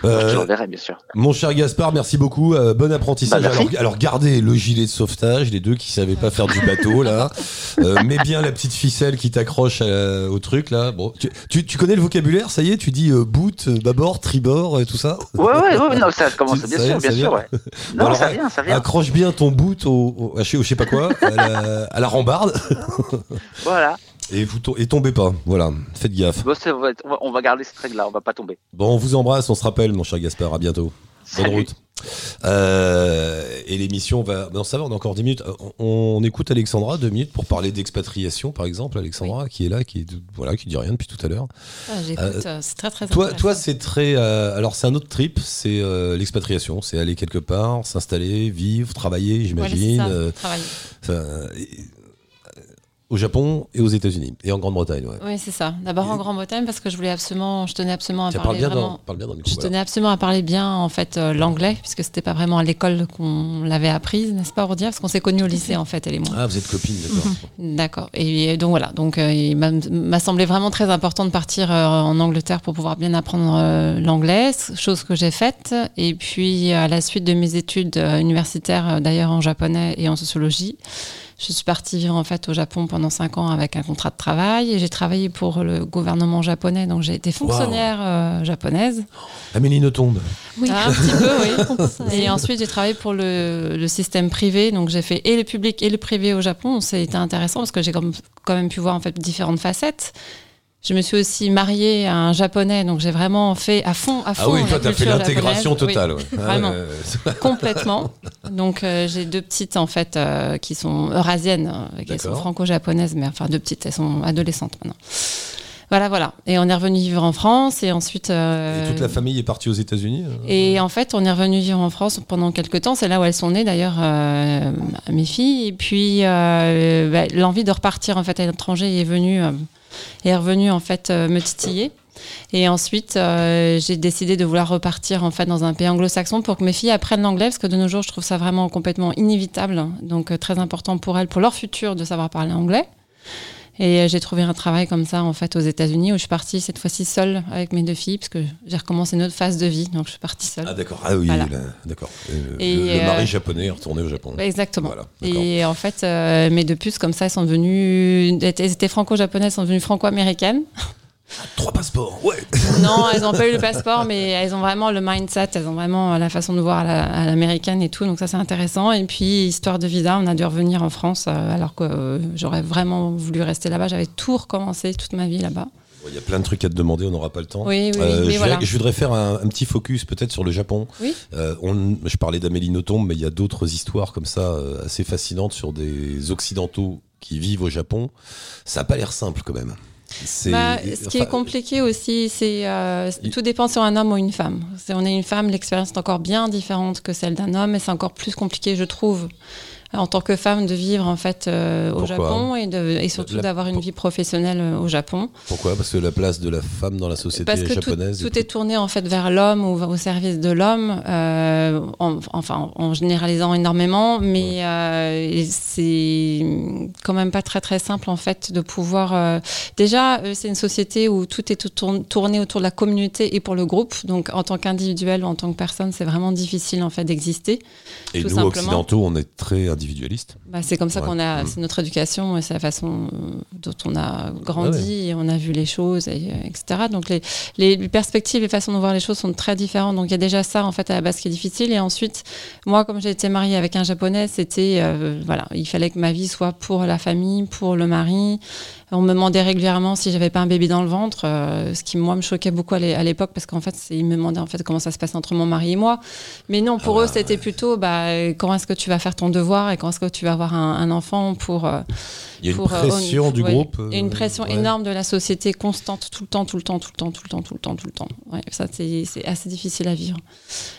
S2: Euh,
S9: Je l'enverrai, bien sûr.
S2: Mon cher Gaspard, merci beaucoup. Euh, bon apprentissage.
S9: Bah,
S2: alors, alors, gardez le gilet de sauvetage, les deux qui savaient pas faire du bateau là. Euh, mets bien la petite ficelle qui t'accroche à- au truc là. Bon, tu, tu, tu connais le vocabulaire, ça y est, tu dis euh, boot, euh, bâbord, tribord et tout ça?
S9: Ouais, ouais, ouais, non, ça commence, bien
S2: ça
S9: sûr, bien sûr, ouais. Non,
S2: alors,
S9: ça vient, ça vient.
S2: Accroche bien ton boot au, au- au je sais pas quoi, à la, à la rambarde
S9: Voilà.
S2: Et vous to- et tombez pas. Voilà, faites gaffe.
S9: Bon, on, va, on va- garder cette règle-là, on va pas tomber.
S2: Bon, on vous embrasse, on se rappelle, mon cher Gaspard. À bientôt. Bonne
S9: Salut.
S2: route. Euh, et l'émission va. Non, ça va, on a encore 10 minutes. Euh, On, on écoute Alexandra deux minutes pour parler d'expatriation, par exemple. Alexandra, qui est là, qui, est, voilà, qui dit rien depuis tout à l'heure.
S6: Ah, J'écoute,
S2: Euh,
S6: euh, c'est très très
S2: Toi, toi c'est très. euh, alors, c'est un autre trip, c'est euh, l'expatriation. C'est aller quelque part, s'installer, vivre, travailler,
S6: Voilà,
S2: j'imagine.
S6: ça,
S2: euh,
S6: travailler.
S2: enfin, et- au Japon et aux États-Unis. Et en Grande-Bretagne, ouais.
S6: Oui, c'est ça. D'abord en Grande-Bretagne parce que je voulais absolument, je tenais absolument à
S2: Tiens, parle
S6: parler
S2: bien,
S6: vraiment.
S2: dans, parle bien dans le micro.
S6: Je
S2: voilà.
S6: tenais absolument à parler bien en fait euh, l'anglais puisque c'était pas vraiment à l'école qu'on l'avait apprise, n'est-ce pas, Audia Parce qu'on s'est connus au lycée en fait, elle et moi.
S2: Ah, vous êtes copine, d'accord.
S6: D'accord. Et donc voilà. Donc euh, il m'a- semblé vraiment très important de partir euh, en Angleterre pour pouvoir bien apprendre euh, l'anglais, chose que j'ai faite. Et puis à la suite de mes études euh, universitaires, euh, d'ailleurs en japonais et en sociologie, je suis partie vivre en fait au Japon pendant cinq ans avec un contrat de travail et j'ai travaillé pour le gouvernement japonais. Donc j'ai été fonctionnaire euh, japonaise.
S2: Amélie Nothomb.
S5: Oui.
S6: Ah, un petit peu, oui. Et ensuite, j'ai travaillé pour le, le système privé. Donc, j'ai fait et le public et le privé au Japon. C'était intéressant parce que j'ai quand même pu voir en fait différentes facettes. Je me suis aussi mariée à un japonais, donc j'ai vraiment fait à fond, à fond.
S2: Ah oui, toi, t'as fait l'intégration
S6: japonaise. Oui,
S2: totale. ouais.
S6: vraiment.
S2: Ah,
S6: complètement. Donc, euh, j'ai deux petites en fait euh, qui sont eurasiennes, euh, qui sont franco-japonaises, mais enfin deux petites, elles sont adolescentes maintenant. Voilà, voilà. Et on est revenu vivre en France et ensuite. euh,
S2: Et toute la famille est partie aux États-Unis euh
S6: et en fait, on est revenu vivre en France pendant quelques temps. C'est là où elles sont nées d'ailleurs, euh, mes filles. Et puis, bah, l'envie de repartir en fait à l'étranger est venue, est revenue en fait euh, me titiller. Et ensuite, euh, j'ai décidé de vouloir repartir en fait dans un pays anglo-saxon pour que mes filles apprennent l'anglais parce que de nos jours, je trouve ça vraiment complètement inévitable. Donc euh, très important pour elles, pour leur futur, de savoir parler anglais. Et euh, j'ai trouvé un travail comme ça en fait aux États-Unis où je suis partie cette fois-ci seule avec mes deux filles parce que j'ai recommencé une autre phase de vie, donc je suis partie seule.
S2: Ah d'accord, ah oui,
S6: Voilà.
S2: là, d'accord. Euh,
S6: Et,
S2: le,
S6: euh,
S2: mari japonais est retourné au Japon.
S6: Exactement.
S2: Voilà.
S6: Et en fait, euh, mes deux puces, comme ça, elles sont devenues. Elles étaient franco-japonaises, elles sont devenues franco-américaines.
S2: Trois passeports, ouais.
S6: Non, elles n'ont pas eu le passeport, mais elles ont vraiment le mindset, elles ont vraiment la façon de voir à la- à l'américaine et tout. Donc ça, c'est intéressant. Et puis, histoire de visa, on a dû revenir en France, euh, alors que euh, j'aurais vraiment voulu rester là-bas. J'avais tout recommencé, toute ma vie là-bas.
S2: Il y a plein de trucs à te demander, on n'aura pas le temps.
S6: Oui, oui, oui,
S2: Euh,
S6: mais
S2: je,
S6: voilà.
S2: voudrais, je voudrais faire un, un petit focus peut-être sur le Japon.
S6: Oui.
S2: Euh, on- je parlais d'Amélie Nothomb, mais il y a d'autres histoires comme ça assez fascinantes sur des Occidentaux qui vivent au Japon. Ça n'a pas l'air simple quand même.
S6: Bah, ce qui est compliqué aussi, c'est euh, tout dépend sur un homme ou une femme. Si on est une femme, l'expérience est encore bien différente que celle d'un homme, et c'est encore plus compliqué, je trouve, en tant que femme, de vivre en fait euh, au Japon et, de, et surtout d'avoir une vie professionnelle euh, au Japon.
S2: Pourquoi? Parce que la place de la femme dans la société
S6: Parce que tout,
S2: japonaise.
S6: tout est tourné en fait vers l'homme ou au service de l'homme, euh, en- enfin en généralisant énormément, mais euh, c'est quand même pas très très simple en fait de pouvoir. déjà, c'est une société où tout est tout tourn- tourné autour de la communauté et pour le groupe. Donc, en tant qu'individuel ou en tant que personne, c'est vraiment difficile en fait d'exister.
S2: Et
S6: tout
S2: nous,
S6: simplement.
S2: occidentaux, on est très
S6: Bah, c'est comme ça
S2: Ouais.
S6: qu'on a,
S2: Mm.
S6: c'est notre éducation, et c'est la façon euh, dont on a grandi, et on a vu les choses, et, euh, etc. Donc les, les perspectives, les façons de voir les choses sont très différentes. Donc il y a déjà ça en fait à la base qui est difficile. Et ensuite, moi, comme j'ai été mariée avec un japonais, c'était euh, voilà, il fallait que ma vie soit pour la famille, pour le mari. On me demandait régulièrement si j'avais pas un bébé dans le ventre, euh, ce qui moi me choquait beaucoup à l'é- à l'époque parce qu'en fait, c'est- ils me demandaient en fait comment ça se passe entre mon mari et moi. Mais non, pour
S2: Ah
S6: eux, c'était plutôt bah, comment est-ce que tu vas faire ton devoir et comment est-ce que tu vas avoir un, un enfant pour. euh,
S2: Il y a une
S6: pour, euh,
S2: pression
S6: on-
S2: du
S6: ouais.
S2: groupe.
S6: et une
S2: euh,
S6: pression
S2: ouais.
S6: énorme de la société constante, tout le temps, tout le temps, tout le temps, tout le temps, tout le temps, tout le temps. Ouais, ça, c'est assez difficile à vivre.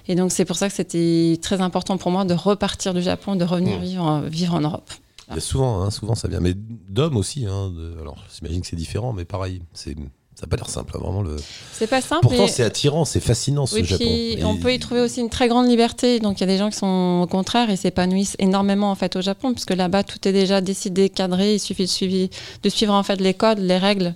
S6: Et donc, c'est pour ça que c'était très important pour moi de repartir du Japon, de revenir
S2: Mm.
S6: vivre, vivre en Europe.
S2: A souvent, hein, souvent ça vient. Mais d'hommes aussi. Hein, de- alors, j'imagine que c'est différent, mais pareil. C'est, ça n'a pas l'air simple, hein, vraiment. Le...
S6: C'est pas simple.
S2: Pourtant,
S6: mais-
S2: c'est attirant, c'est fascinant ce
S6: Oui,
S2: Japon.
S6: puis
S2: Mais-
S6: on peut y trouver aussi une très grande liberté. Donc il y a des gens qui sont au contraire et s'épanouissent énormément en fait au Japon, puisque là-bas tout est déjà décidé, cadré. Il suffit de suivre, de suivre en fait les codes, les règles.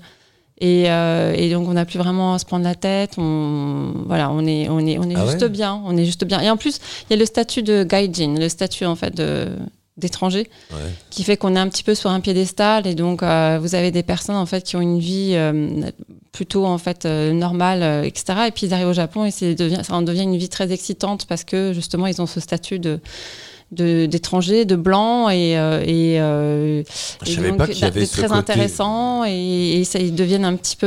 S6: Et, euh, et donc on n'a plus vraiment à se prendre la tête. On, voilà, on est, on est, on est
S2: Ah
S6: juste
S2: ouais?
S6: bien. On est juste bien. Et en plus, il y a le statut de gaijin, le statut en fait de d'étranger,
S2: Ouais.
S6: qui fait qu'on est un petit peu sur un piédestal. Et donc euh, vous avez des personnes en fait qui ont une vie euh, plutôt en fait euh, normale, etc. Et puis ils arrivent au Japon et c'est devient, ça en devient une vie très excitante parce que justement ils ont ce statut de de- d'étrangers, de, blancs et, donc,
S2: pas qu'il y avait
S6: d'être
S2: ce
S6: très
S2: côté-
S6: intéressant et, et ça, ils deviennent un petit peu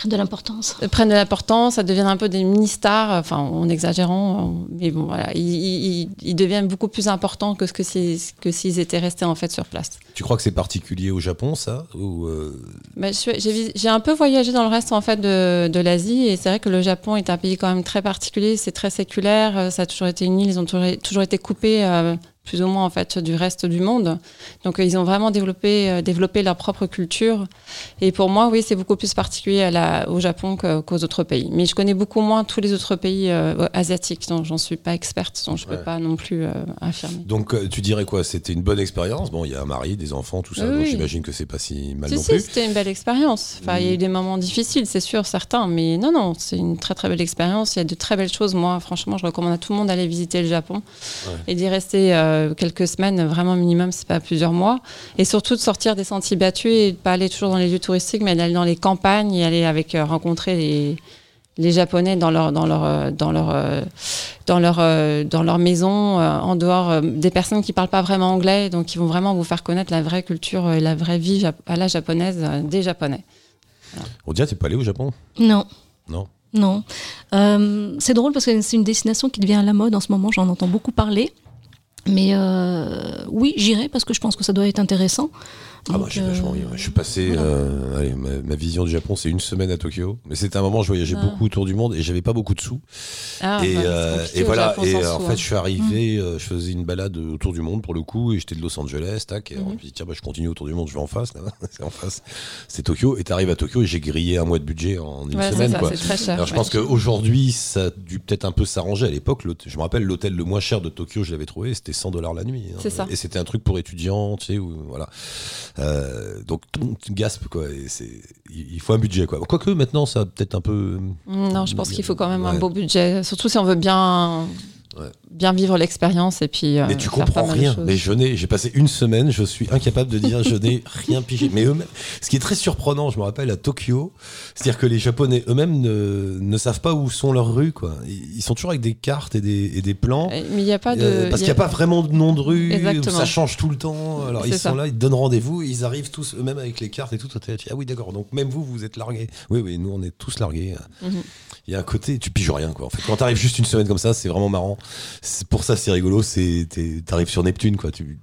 S5: Prennent de l'importance.
S6: prennent de l'importance, ça devient un peu des mini-stars, enfin en exagérant, euh, mais bon voilà, ils, ils- ils deviennent beaucoup plus importants que ce que s'ils que s'ils étaient restés en fait sur place.
S2: Tu crois que c'est particulier au Japon, ça ou euh,
S6: suis- J'ai un peu voyagé dans le reste en fait de, de l'Asie et c'est vrai que le Japon est un pays quand même très particulier, c'est très séculaire, euh, ça a toujours été une île, ils ont toujours, toujours été coupés euh, plus ou moins en fait du reste du monde. Donc euh, ils ont vraiment développé, euh, développé leur propre culture. Et pour moi, oui, c'est beaucoup plus particulier à la, au Japon qu'aux autres pays. Mais je connais beaucoup moins tous les autres pays euh, asiatiques, donc j'en suis pas experte, donc je peux
S2: Ouais.
S6: pas non plus euh, affirmer.
S2: Donc tu dirais quoi? C'était une bonne expérience? Bon, il y a un mari, des enfants, tout ça.
S6: Oui,
S2: donc j'imagine que c'est pas si mal
S6: Si,
S2: non
S6: si,
S2: plus.
S6: c'était une belle expérience. Enfin, il y a eu des moments difficiles, c'est sûr, certains, mais non, non, c'est une très très belle expérience. Il y a de très belles choses. Moi, franchement, je recommande à tout le monde d'aller visiter le Japon et d'y rester euh, quelques semaines, vraiment minimum, c'est pas plusieurs mois. Et surtout de sortir des sentiers battus et de pas aller toujours dans les lieux touristiques, mais d'aller dans les campagnes et aller avec euh, rencontrer les les Japonais dans leur dans leur euh, dans leur euh, dans leur euh, dans leur maison euh, en dehors euh, des personnes qui parlent pas vraiment anglais donc qui vont vraiment vous faire connaître la vraie culture euh, et la vraie vie à la japonaise euh, des japonais.
S2: On dirait, t'es pas allé au Japon?
S5: Non.
S2: Non.
S5: Non. Euh, c'est drôle parce que c'est une destination qui devient à la mode en ce moment, j'en entends beaucoup parler. Mais euh, oui, j'irai parce que je pense que ça doit être intéressant.
S2: Ah bah,
S5: Donc,
S2: j'ai vachement
S5: euh,
S2: ouais. Je suis passé.
S5: voilà.
S2: euh, allez, ma, ma vision du Japon, c'est une semaine à Tokyo. Mais c'était un moment où je voyageais
S6: Ah.
S2: beaucoup autour du monde et j'avais pas beaucoup de sous.
S6: Ah,
S2: et
S6: bah, c'est
S2: euh, et voilà.
S6: Japon
S2: Et euh, en fait,
S6: hein.
S2: je suis arrivé, euh, je faisais une balade autour du monde pour le coup, et j'étais de Los Angeles, tac. Et
S6: Mhm.
S2: on me dit tiens, bah, je continue autour du monde, je vais en face. c'est en face. C'est Tokyo. Et t'arrives à Tokyo et j'ai grillé un mois de budget en une
S6: Ouais,
S2: semaine.
S6: ça,
S2: quoi.
S6: c'est très cher.
S2: Alors je
S6: ouais.
S2: pense qu'aujourd'hui, ça a dû peut-être un peu s'arranger. À l'époque, je me rappelle, l'hôtel le moins cher de Tokyo, je l'avais trouvé, c'était 100 dollars la nuit. hein.
S6: C'est ça.
S2: Et c'était un truc pour étudiants, tu sais, où, voilà. Euh, donc, tu gaspes, quoi. Et c'est, il faut un budget, quoi. Quoique maintenant, ça a peut-être un peu.
S6: Non, je pense qu'il faut quand même un beau budget, surtout si on veut bien
S2: Ouais.
S6: Bien vivre l'expérience et puis. euh,
S2: Mais tu comprends
S6: de
S2: rien. Mais je n'ai, j'ai passé une semaine, je suis incapable de dire je n'ai rien pigé. Mais eux-mêmes, ce qui est très surprenant, je me rappelle à Tokyo, c'est-à-dire que les Japonais eux-mêmes ne, ne savent pas où sont leurs rues, quoi. Ils sont toujours avec des cartes et des, et des plans.
S6: Euh, Mais il n'y a pas de.
S2: Euh, parce
S6: il
S2: qu'il n'y a pas vraiment de nom de rue,
S6: Exactement.
S2: ça change tout le temps. Alors ils sont
S6: ça.
S2: là, ils te donnent rendez-vous, ils arrivent tous eux-mêmes avec les cartes et tout. Ah oui, d'accord. Donc même vous, vous êtes largués. Oui, oui, nous on est tous largués.
S6: Mhm.
S2: Il y a un côté, tu piges rien quoi. En fait, quand t'arrives juste une semaine comme ça, c'est vraiment marrant. Pour ça, c'est rigolo. T'arrives sur Neptune quoi. Tu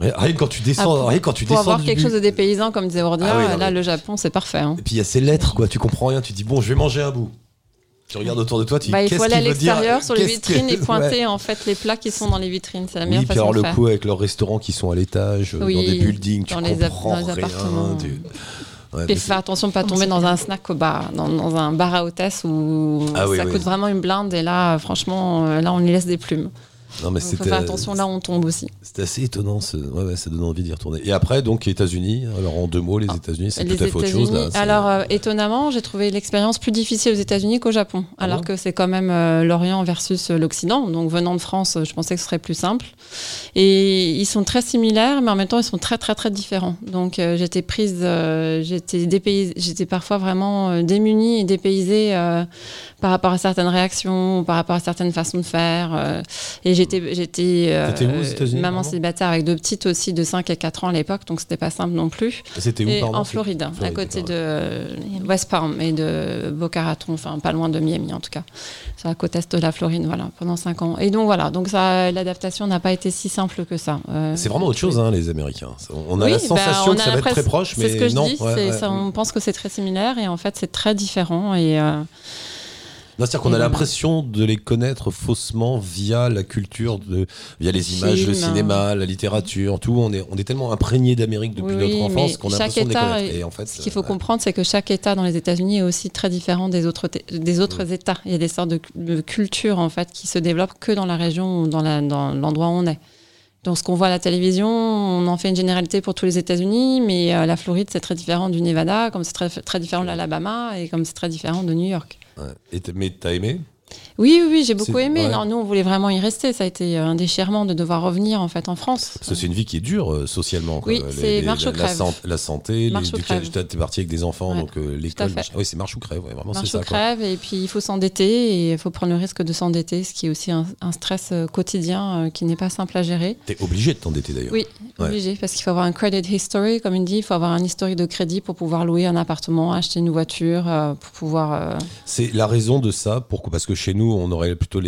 S2: rien que quand tu descends,
S6: Ah, pour-
S2: rien que quand tu
S6: Pour
S2: descends.
S6: avoir quelque chose de dépaysant, comme disait Ordia,
S2: Ah oui,
S6: là,
S2: mais-
S6: le Japon, c'est parfait. hein.
S2: Et puis il y a ces lettres quoi. Tu comprends rien. Tu dis bon, je vais manger un bout. Tu regardes autour de toi, tu dis
S6: Bah, il
S2: qu'est-ce
S6: faut aller à l'extérieur sur les
S2: que-
S6: vitrines et
S2: Ouais.
S6: pointer en fait les plats qui sont dans les vitrines. C'est la
S2: Oui,
S6: meilleure
S2: puis
S6: façon
S2: alors
S6: de
S2: le coup avec leurs restaurants qui sont à l'étage, euh,
S6: Oui,
S2: dans des buildings, tu
S6: dans les app-
S2: comprends
S6: dans les
S2: rien.
S6: appartements.
S2: tu- Ouais, mais
S6: faire attention de pas tomber dans un snack au bar, dans, dans un bar à hôtesse où
S2: Ah
S6: ça
S2: oui.
S6: coûte vraiment une blinde et là, franchement, euh, là, on y laisse des plumes.
S2: C'est- non, mais
S6: faut faire attention là on tombe aussi.
S2: c'était assez étonnant. ce- Ouais, ouais, ça donne envie d'y retourner. Et après, donc, États-Unis. Alors, en deux mots, les États-Unis, c'est
S6: Ah,
S2: tout à fait autre chose. Là. C'est-
S6: Alors, euh, étonnamment, j'ai trouvé l'expérience plus difficile aux États-Unis qu'au Japon,
S2: Ah
S6: alors
S2: bon
S6: que c'est quand même euh, l'Orient versus euh, l'Occident. Donc, venant de France, je pensais que ce serait plus simple. Et ils sont très similaires, mais en même temps, ils sont très, très, très différents. Donc, euh, j'étais prise, j'étais j'étais parfois vraiment démunie et dépaysée par rapport à certaines réactions, par rapport à certaines façons de faire. et j'étais, j'étais euh, maman célibataire avec deux petites aussi de 5 et 4 ans à l'époque, donc c'était pas simple non plus.
S2: C'était où,
S6: Et
S2: pardon
S6: en Floride, à côté de West Palm et de Boca Raton, enfin pas loin de Miami en tout cas, sur la côte est de la Floride, voilà, pendant cinq ans. Et donc voilà, donc ça, l'adaptation n'a pas été si simple que ça. Euh,
S2: C'est vraiment autre chose, hein, les Américains. On a
S6: oui,
S2: la
S6: bah,
S2: sensation
S6: on
S2: que ça va être très proche, mais
S6: ce que je
S2: non.
S6: dis,
S2: ouais, ouais.
S6: ça, on pense que c'est très similaire et en fait c'est très différent. Et euh,
S2: C'est-à-dire qu'on a l'impression de les connaître faussement via la culture, de, via les images, le cinéma, la littérature, tout. On est, on est tellement imprégné d'Amérique depuis
S6: Oui,
S2: notre enfance qu'on a l'impression de les
S6: État
S2: connaître.
S6: est-
S2: Et en fait,
S6: ce qu'il faut
S2: euh,
S6: comprendre, c'est que chaque État dans les États-Unis est aussi très différent des autres, des autres États. Il y a des sortes de, cu- de cultures en fait qui se développent que dans la région ou dans l'endroit où on est. Donc, ce qu'on voit à la télévision, on en fait une généralité pour tous les États-Unis, mais euh, la Floride, c'est très différent du Nevada, comme c'est très, très différent de l'Alabama et comme c'est très différent de New York.
S2: Ouais. Et mais t'as
S6: Oui, oui, oui, j'ai beaucoup aimé.
S2: ouais.
S6: Non, nous, on voulait vraiment y rester. Ça a été un déchirement de devoir revenir en fait en France.
S2: Parce que c'est une vie qui est dure euh, socialement.
S6: Oui, c'est marche
S2: la,
S6: ou
S2: la,
S6: crève.
S2: san- la santé,
S6: crève.
S2: T'es parti avec des enfants,
S6: Ouais,
S2: donc euh, l'école. Oui, c'est marche ou crève. ouais, vraiment, c'est
S6: marche
S2: ça.
S6: ou
S2: quoi.
S6: crève et puis il faut s'endetter et il faut prendre le risque de s'endetter, ce qui est aussi un, un stress euh, quotidien euh, qui n'est pas simple à gérer.
S2: T'es obligé de t'endetter d'ailleurs.
S6: Oui, obligé, parce qu'il faut avoir un credit history, comme il dit, il faut avoir un historique de crédit pour pouvoir louer un appartement, acheter une voiture, euh, pour pouvoir... euh,
S2: C'est la raison de ça. Pourquoi Parce que chez nous, on aurait plutôt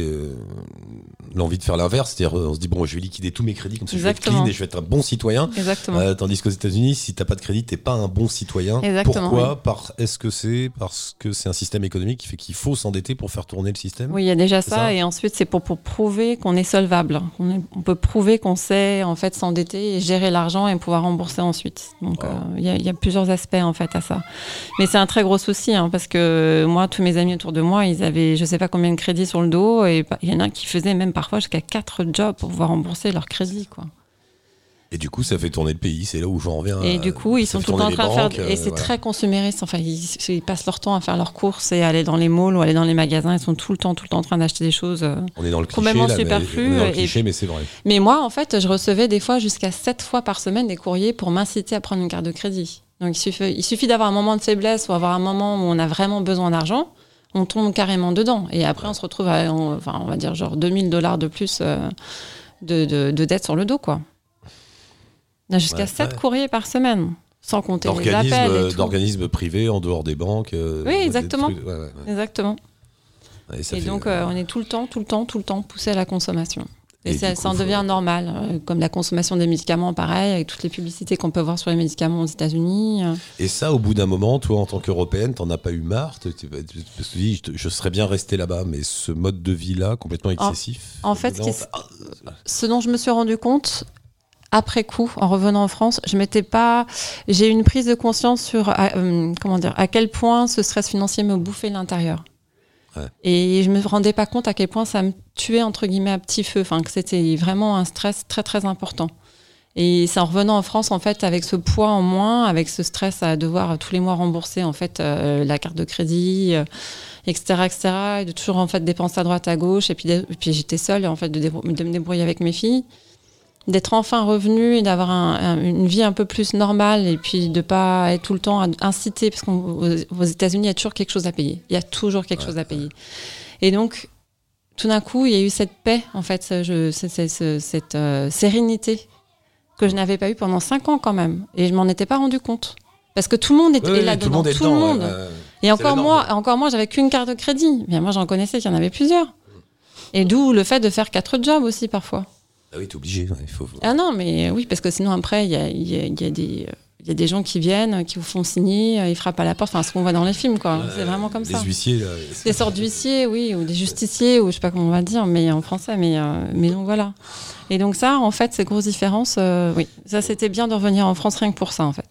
S2: l'envie de faire l'inverse. C'est-à-dire, euh, on se dit, bon, je vais liquider tous mes crédits, comme ça je vais être clean et je vais être un bon citoyen.
S6: Exactement.
S2: Euh, tandis qu'aux États-Unis, si t'as pas de crédit, t'es pas un bon citoyen.
S6: Exactement,
S2: Pourquoi Par Est-ce que c'est parce que c'est un système économique qui fait qu'il faut s'endetter pour faire tourner le système?
S6: Oui, il y a déjà ça,
S2: ça?
S6: et ensuite c'est pour, pour prouver qu'on est solvable. On, est- on peut prouver qu'on sait en fait s'endetter et gérer l'argent et pouvoir rembourser ensuite. Donc euh, il y, a- il y a plusieurs aspects en fait à ça. Mais c'est un très gros souci hein, parce que moi, tous mes amis autour de moi, ils avaient je sais pas combien de crédits sur le dos et il y en a qui faisaient même parfois jusqu'à quatre jobs pour pouvoir rembourser leur crédit quoi.
S2: Et du coup, ça fait tourner le pays. C'est là où j'en reviens.
S6: Et
S2: à-
S6: du coup, ils sont tout le temps en train de faire. et
S2: euh,
S6: c'est
S2: voilà.
S6: très consumériste. Enfin, ils, ils passent leur temps à faire leurs courses et aller dans les malls ou aller dans les magasins. Ils sont tout le temps, tout le temps en train d'acheter des choses. euh.
S2: On est dans le cliché,
S6: complètement
S2: là, mais-
S6: superflu,
S2: on est dans le
S6: et-
S2: cliché, mais c'est vrai.
S6: Mais moi, en fait, je recevais des fois jusqu'à 7 fois par semaine des courriers pour m'inciter à prendre une carte de crédit. Donc, il suffit, il suffit d'avoir un moment de faiblesse ou avoir un moment où on a vraiment besoin d'argent. On tombe carrément dedans. Et après, on se retrouve à, on- enfin, on va dire, genre 2000 dollars de plus euh, de, de, de dette sur le dos, quoi. On a jusqu'à
S2: Ouais,
S6: 7
S2: ouais.
S6: courriers par semaine, sans compter les appels
S2: d'organismes privés en dehors des banques. euh,
S6: Oui, exactement.
S2: trucs- ouais.
S6: Exactement.
S2: Et, ça
S6: Et
S2: fait-
S6: donc, euh, on est tout le temps, tout le temps, tout le temps poussé à la consommation. Et,
S2: Et
S6: ça,
S2: coup,
S6: ça en
S2: faut-
S6: devient normal, euh, comme la consommation des médicaments, pareil, avec toutes les publicités qu'on peut voir sur les médicaments aux États-Unis. euh.
S2: Et ça, au bout d'un moment, toi, en tant qu'Européenne, t'en as pas eu marre? Tu dis, je, je serais bien resté là-bas, mais ce mode de vie-là, complètement excessif?
S6: en fait,
S2: d'un
S6: ce dont je me suis rendu compte après coup, en revenant en France, je m'étais pas. J'ai eu une prise de conscience sur euh, comment dire à quel point ce stress financier me bouffait l'intérieur. Et je me rendais pas compte à quel point ça me tuait entre guillemets à petit feu. Enfin, que c'était vraiment un stress très très important. Et c'est en revenant en France, en fait, avec ce poids en moins, avec ce stress à devoir tous les mois rembourser, en fait, euh, la carte de crédit, euh, etc., etc., et de toujours, en fait, dépenser à droite, à gauche. Et puis, j'étais seule, en fait, de, de me débrouiller avec mes filles. D'être enfin revenue et d'avoir un- un- une vie un peu plus normale et puis de pas être tout le temps incité, parce qu'aux aux États-Unis, il y a toujours quelque chose à payer. Il y a toujours quelque chose à payer. Et donc, tout d'un coup, il y a eu cette paix, en fait, cette euh, sérénité que je n'avais pas eu pendant cinq ans quand même. Et je m'en étais pas rendu compte. Parce que tout le monde était là
S2: ouais, tout le
S6: dedans.
S2: monde est
S6: tout le monde. Et encore moi, encore moi, j'avais qu'une carte de crédit. Mais moi, j'en connaissais qu'il y en avait plusieurs. Et d'où le fait de faire quatre jobs aussi parfois.
S2: Ah oui, t'es obligé. ouais, il faut...
S6: Ah non, mais oui, parce que sinon après, il y a, il y a- il y a des. euh, Il y a des gens qui viennent, qui vous font signer, euh, ils frappent à la porte, enfin ce qu'on voit dans les films, quoi. c'est vraiment comme ça.
S2: huissiers, là.
S6: Des sortes d'huissiers, oui, ou des justiciers, ou je sais pas comment on va dire, mais en français, mais, euh, mais donc voilà. Et donc ça, en fait, ces grosses différences, euh, oui, ça c'était bien de revenir en France rien que pour ça, en fait.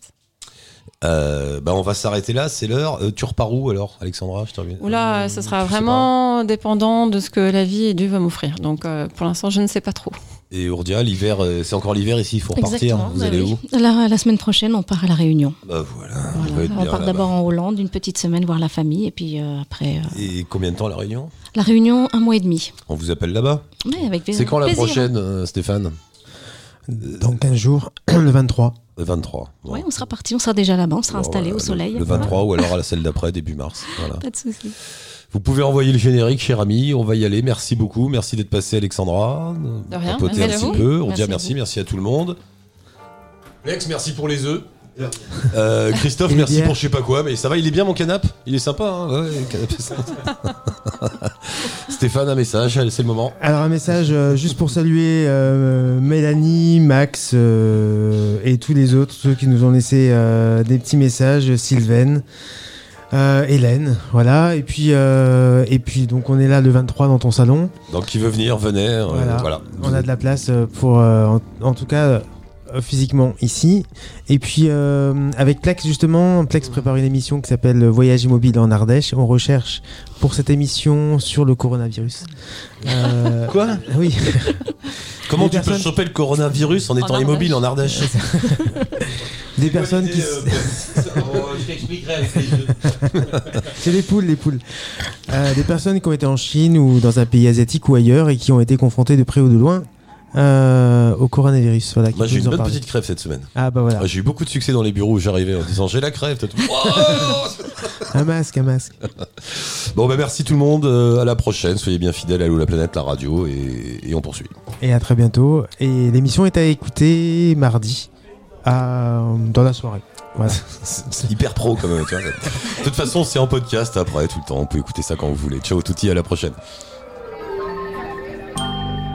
S2: Euh, bah, on va s'arrêter là, c'est l'heure. Euh, tu repars où alors, Alexandra je te reviens.
S6: Oula,
S2: Euh,
S6: ce sera vraiment dépendant de ce que la vie et Dieu va m'offrir. Donc euh, pour l'instant, je ne sais pas trop.
S2: Et Urdia, l'hiver, euh, c'est encore l'hiver ici, il faut repartir.
S5: Exactement,
S2: Vous
S5: bah
S2: allez
S5: oui.
S2: où
S5: la, la semaine prochaine, on part à La Réunion.
S2: Bah voilà,
S5: Voilà.
S2: on
S5: part d'abord en Hollande, une petite semaine voir la famille, et puis euh, après. euh,
S2: Et combien de temps la réunion?
S5: La Réunion, un mois et demi.
S2: On vous appelle là-bas?
S5: Ouais, avec
S2: C'est quand la
S5: plaisir.
S2: prochaine, euh, Stéphane?
S3: Dans 15 jours, le 23.
S2: Le 23. Bon.
S5: Ouais, on sera parti, on sera déjà là-bas, on sera
S2: Alors,
S5: installé
S2: voilà,
S5: au
S2: le-
S5: soleil.
S2: Le, 23 ou alors à la celle d'après, début mars. Voilà.
S5: Pas de souci.
S2: Vous pouvez envoyer le générique, cher ami. On va y aller. Merci beaucoup. Merci d'être passé, Alexandra.
S6: De rien,
S2: Papoter
S6: merci
S2: un
S6: à
S2: petit
S6: vous.
S2: peu. On
S6: Merci
S2: dit
S6: à
S2: merci, merci à tout le monde. Lex, merci pour les œufs. Euh, Christophe, merci pour je sais pas quoi, mais ça va, il est bien mon canapé? Il est sympa, hein ouais, le canapé, c'est sympa. Stéphane, un message, c'est le moment.
S3: Alors un message euh, juste pour saluer euh, Mélanie, Max euh, et tous les autres, ceux qui nous ont laissé euh, des petits messages, Sylvaine, euh, Hélène, voilà. Et puis euh, et puis donc on est là le 23 dans ton salon.
S2: Donc, qui veut venir, venez. euh,
S3: Voilà.
S2: voilà.
S3: On a de la place euh, pour, euh, en, en tout cas, physiquement ici. Et puis, euh, avec Plex, justement, Plex prépare une émission qui s'appelle Voyage immobile en Ardèche. On recherche pour cette émission sur le coronavirus. Euh,
S2: Quoi?
S3: Oui.
S2: Comment
S3: Des
S2: tu peux choper le coronavirus en étant immobile en Ardèche?
S3: Des personnes qui.
S2: euh, Je t'expliquerai.
S3: C'est les poules, les poules. Euh, des personnes qui ont été en Chine ou dans un pays asiatique ou ailleurs et qui ont été confrontées de près ou de loin euh, au coronavirus. Voilà,
S2: Moi j'ai eu une bonne
S3: parler.
S2: petite crève cette semaine.
S3: Ah bah voilà,
S2: J'ai eu beaucoup de succès dans les bureaux où j'arrivais en disant j'ai la crève. Tout-
S3: un masque, un masque.
S2: bon bah merci tout le monde. euh, à la prochaine. Soyez bien fidèles à Allô la planète, la radio et, et on poursuit.
S3: Et à très bientôt. Et l'émission est à écouter mardi à, dans la soirée.
S2: C'est c'est hyper pro quand même. tu vois. De toute façon c'est en podcast après tout le temps. On peut écouter ça quand vous voulez. Ciao touti à la prochaine.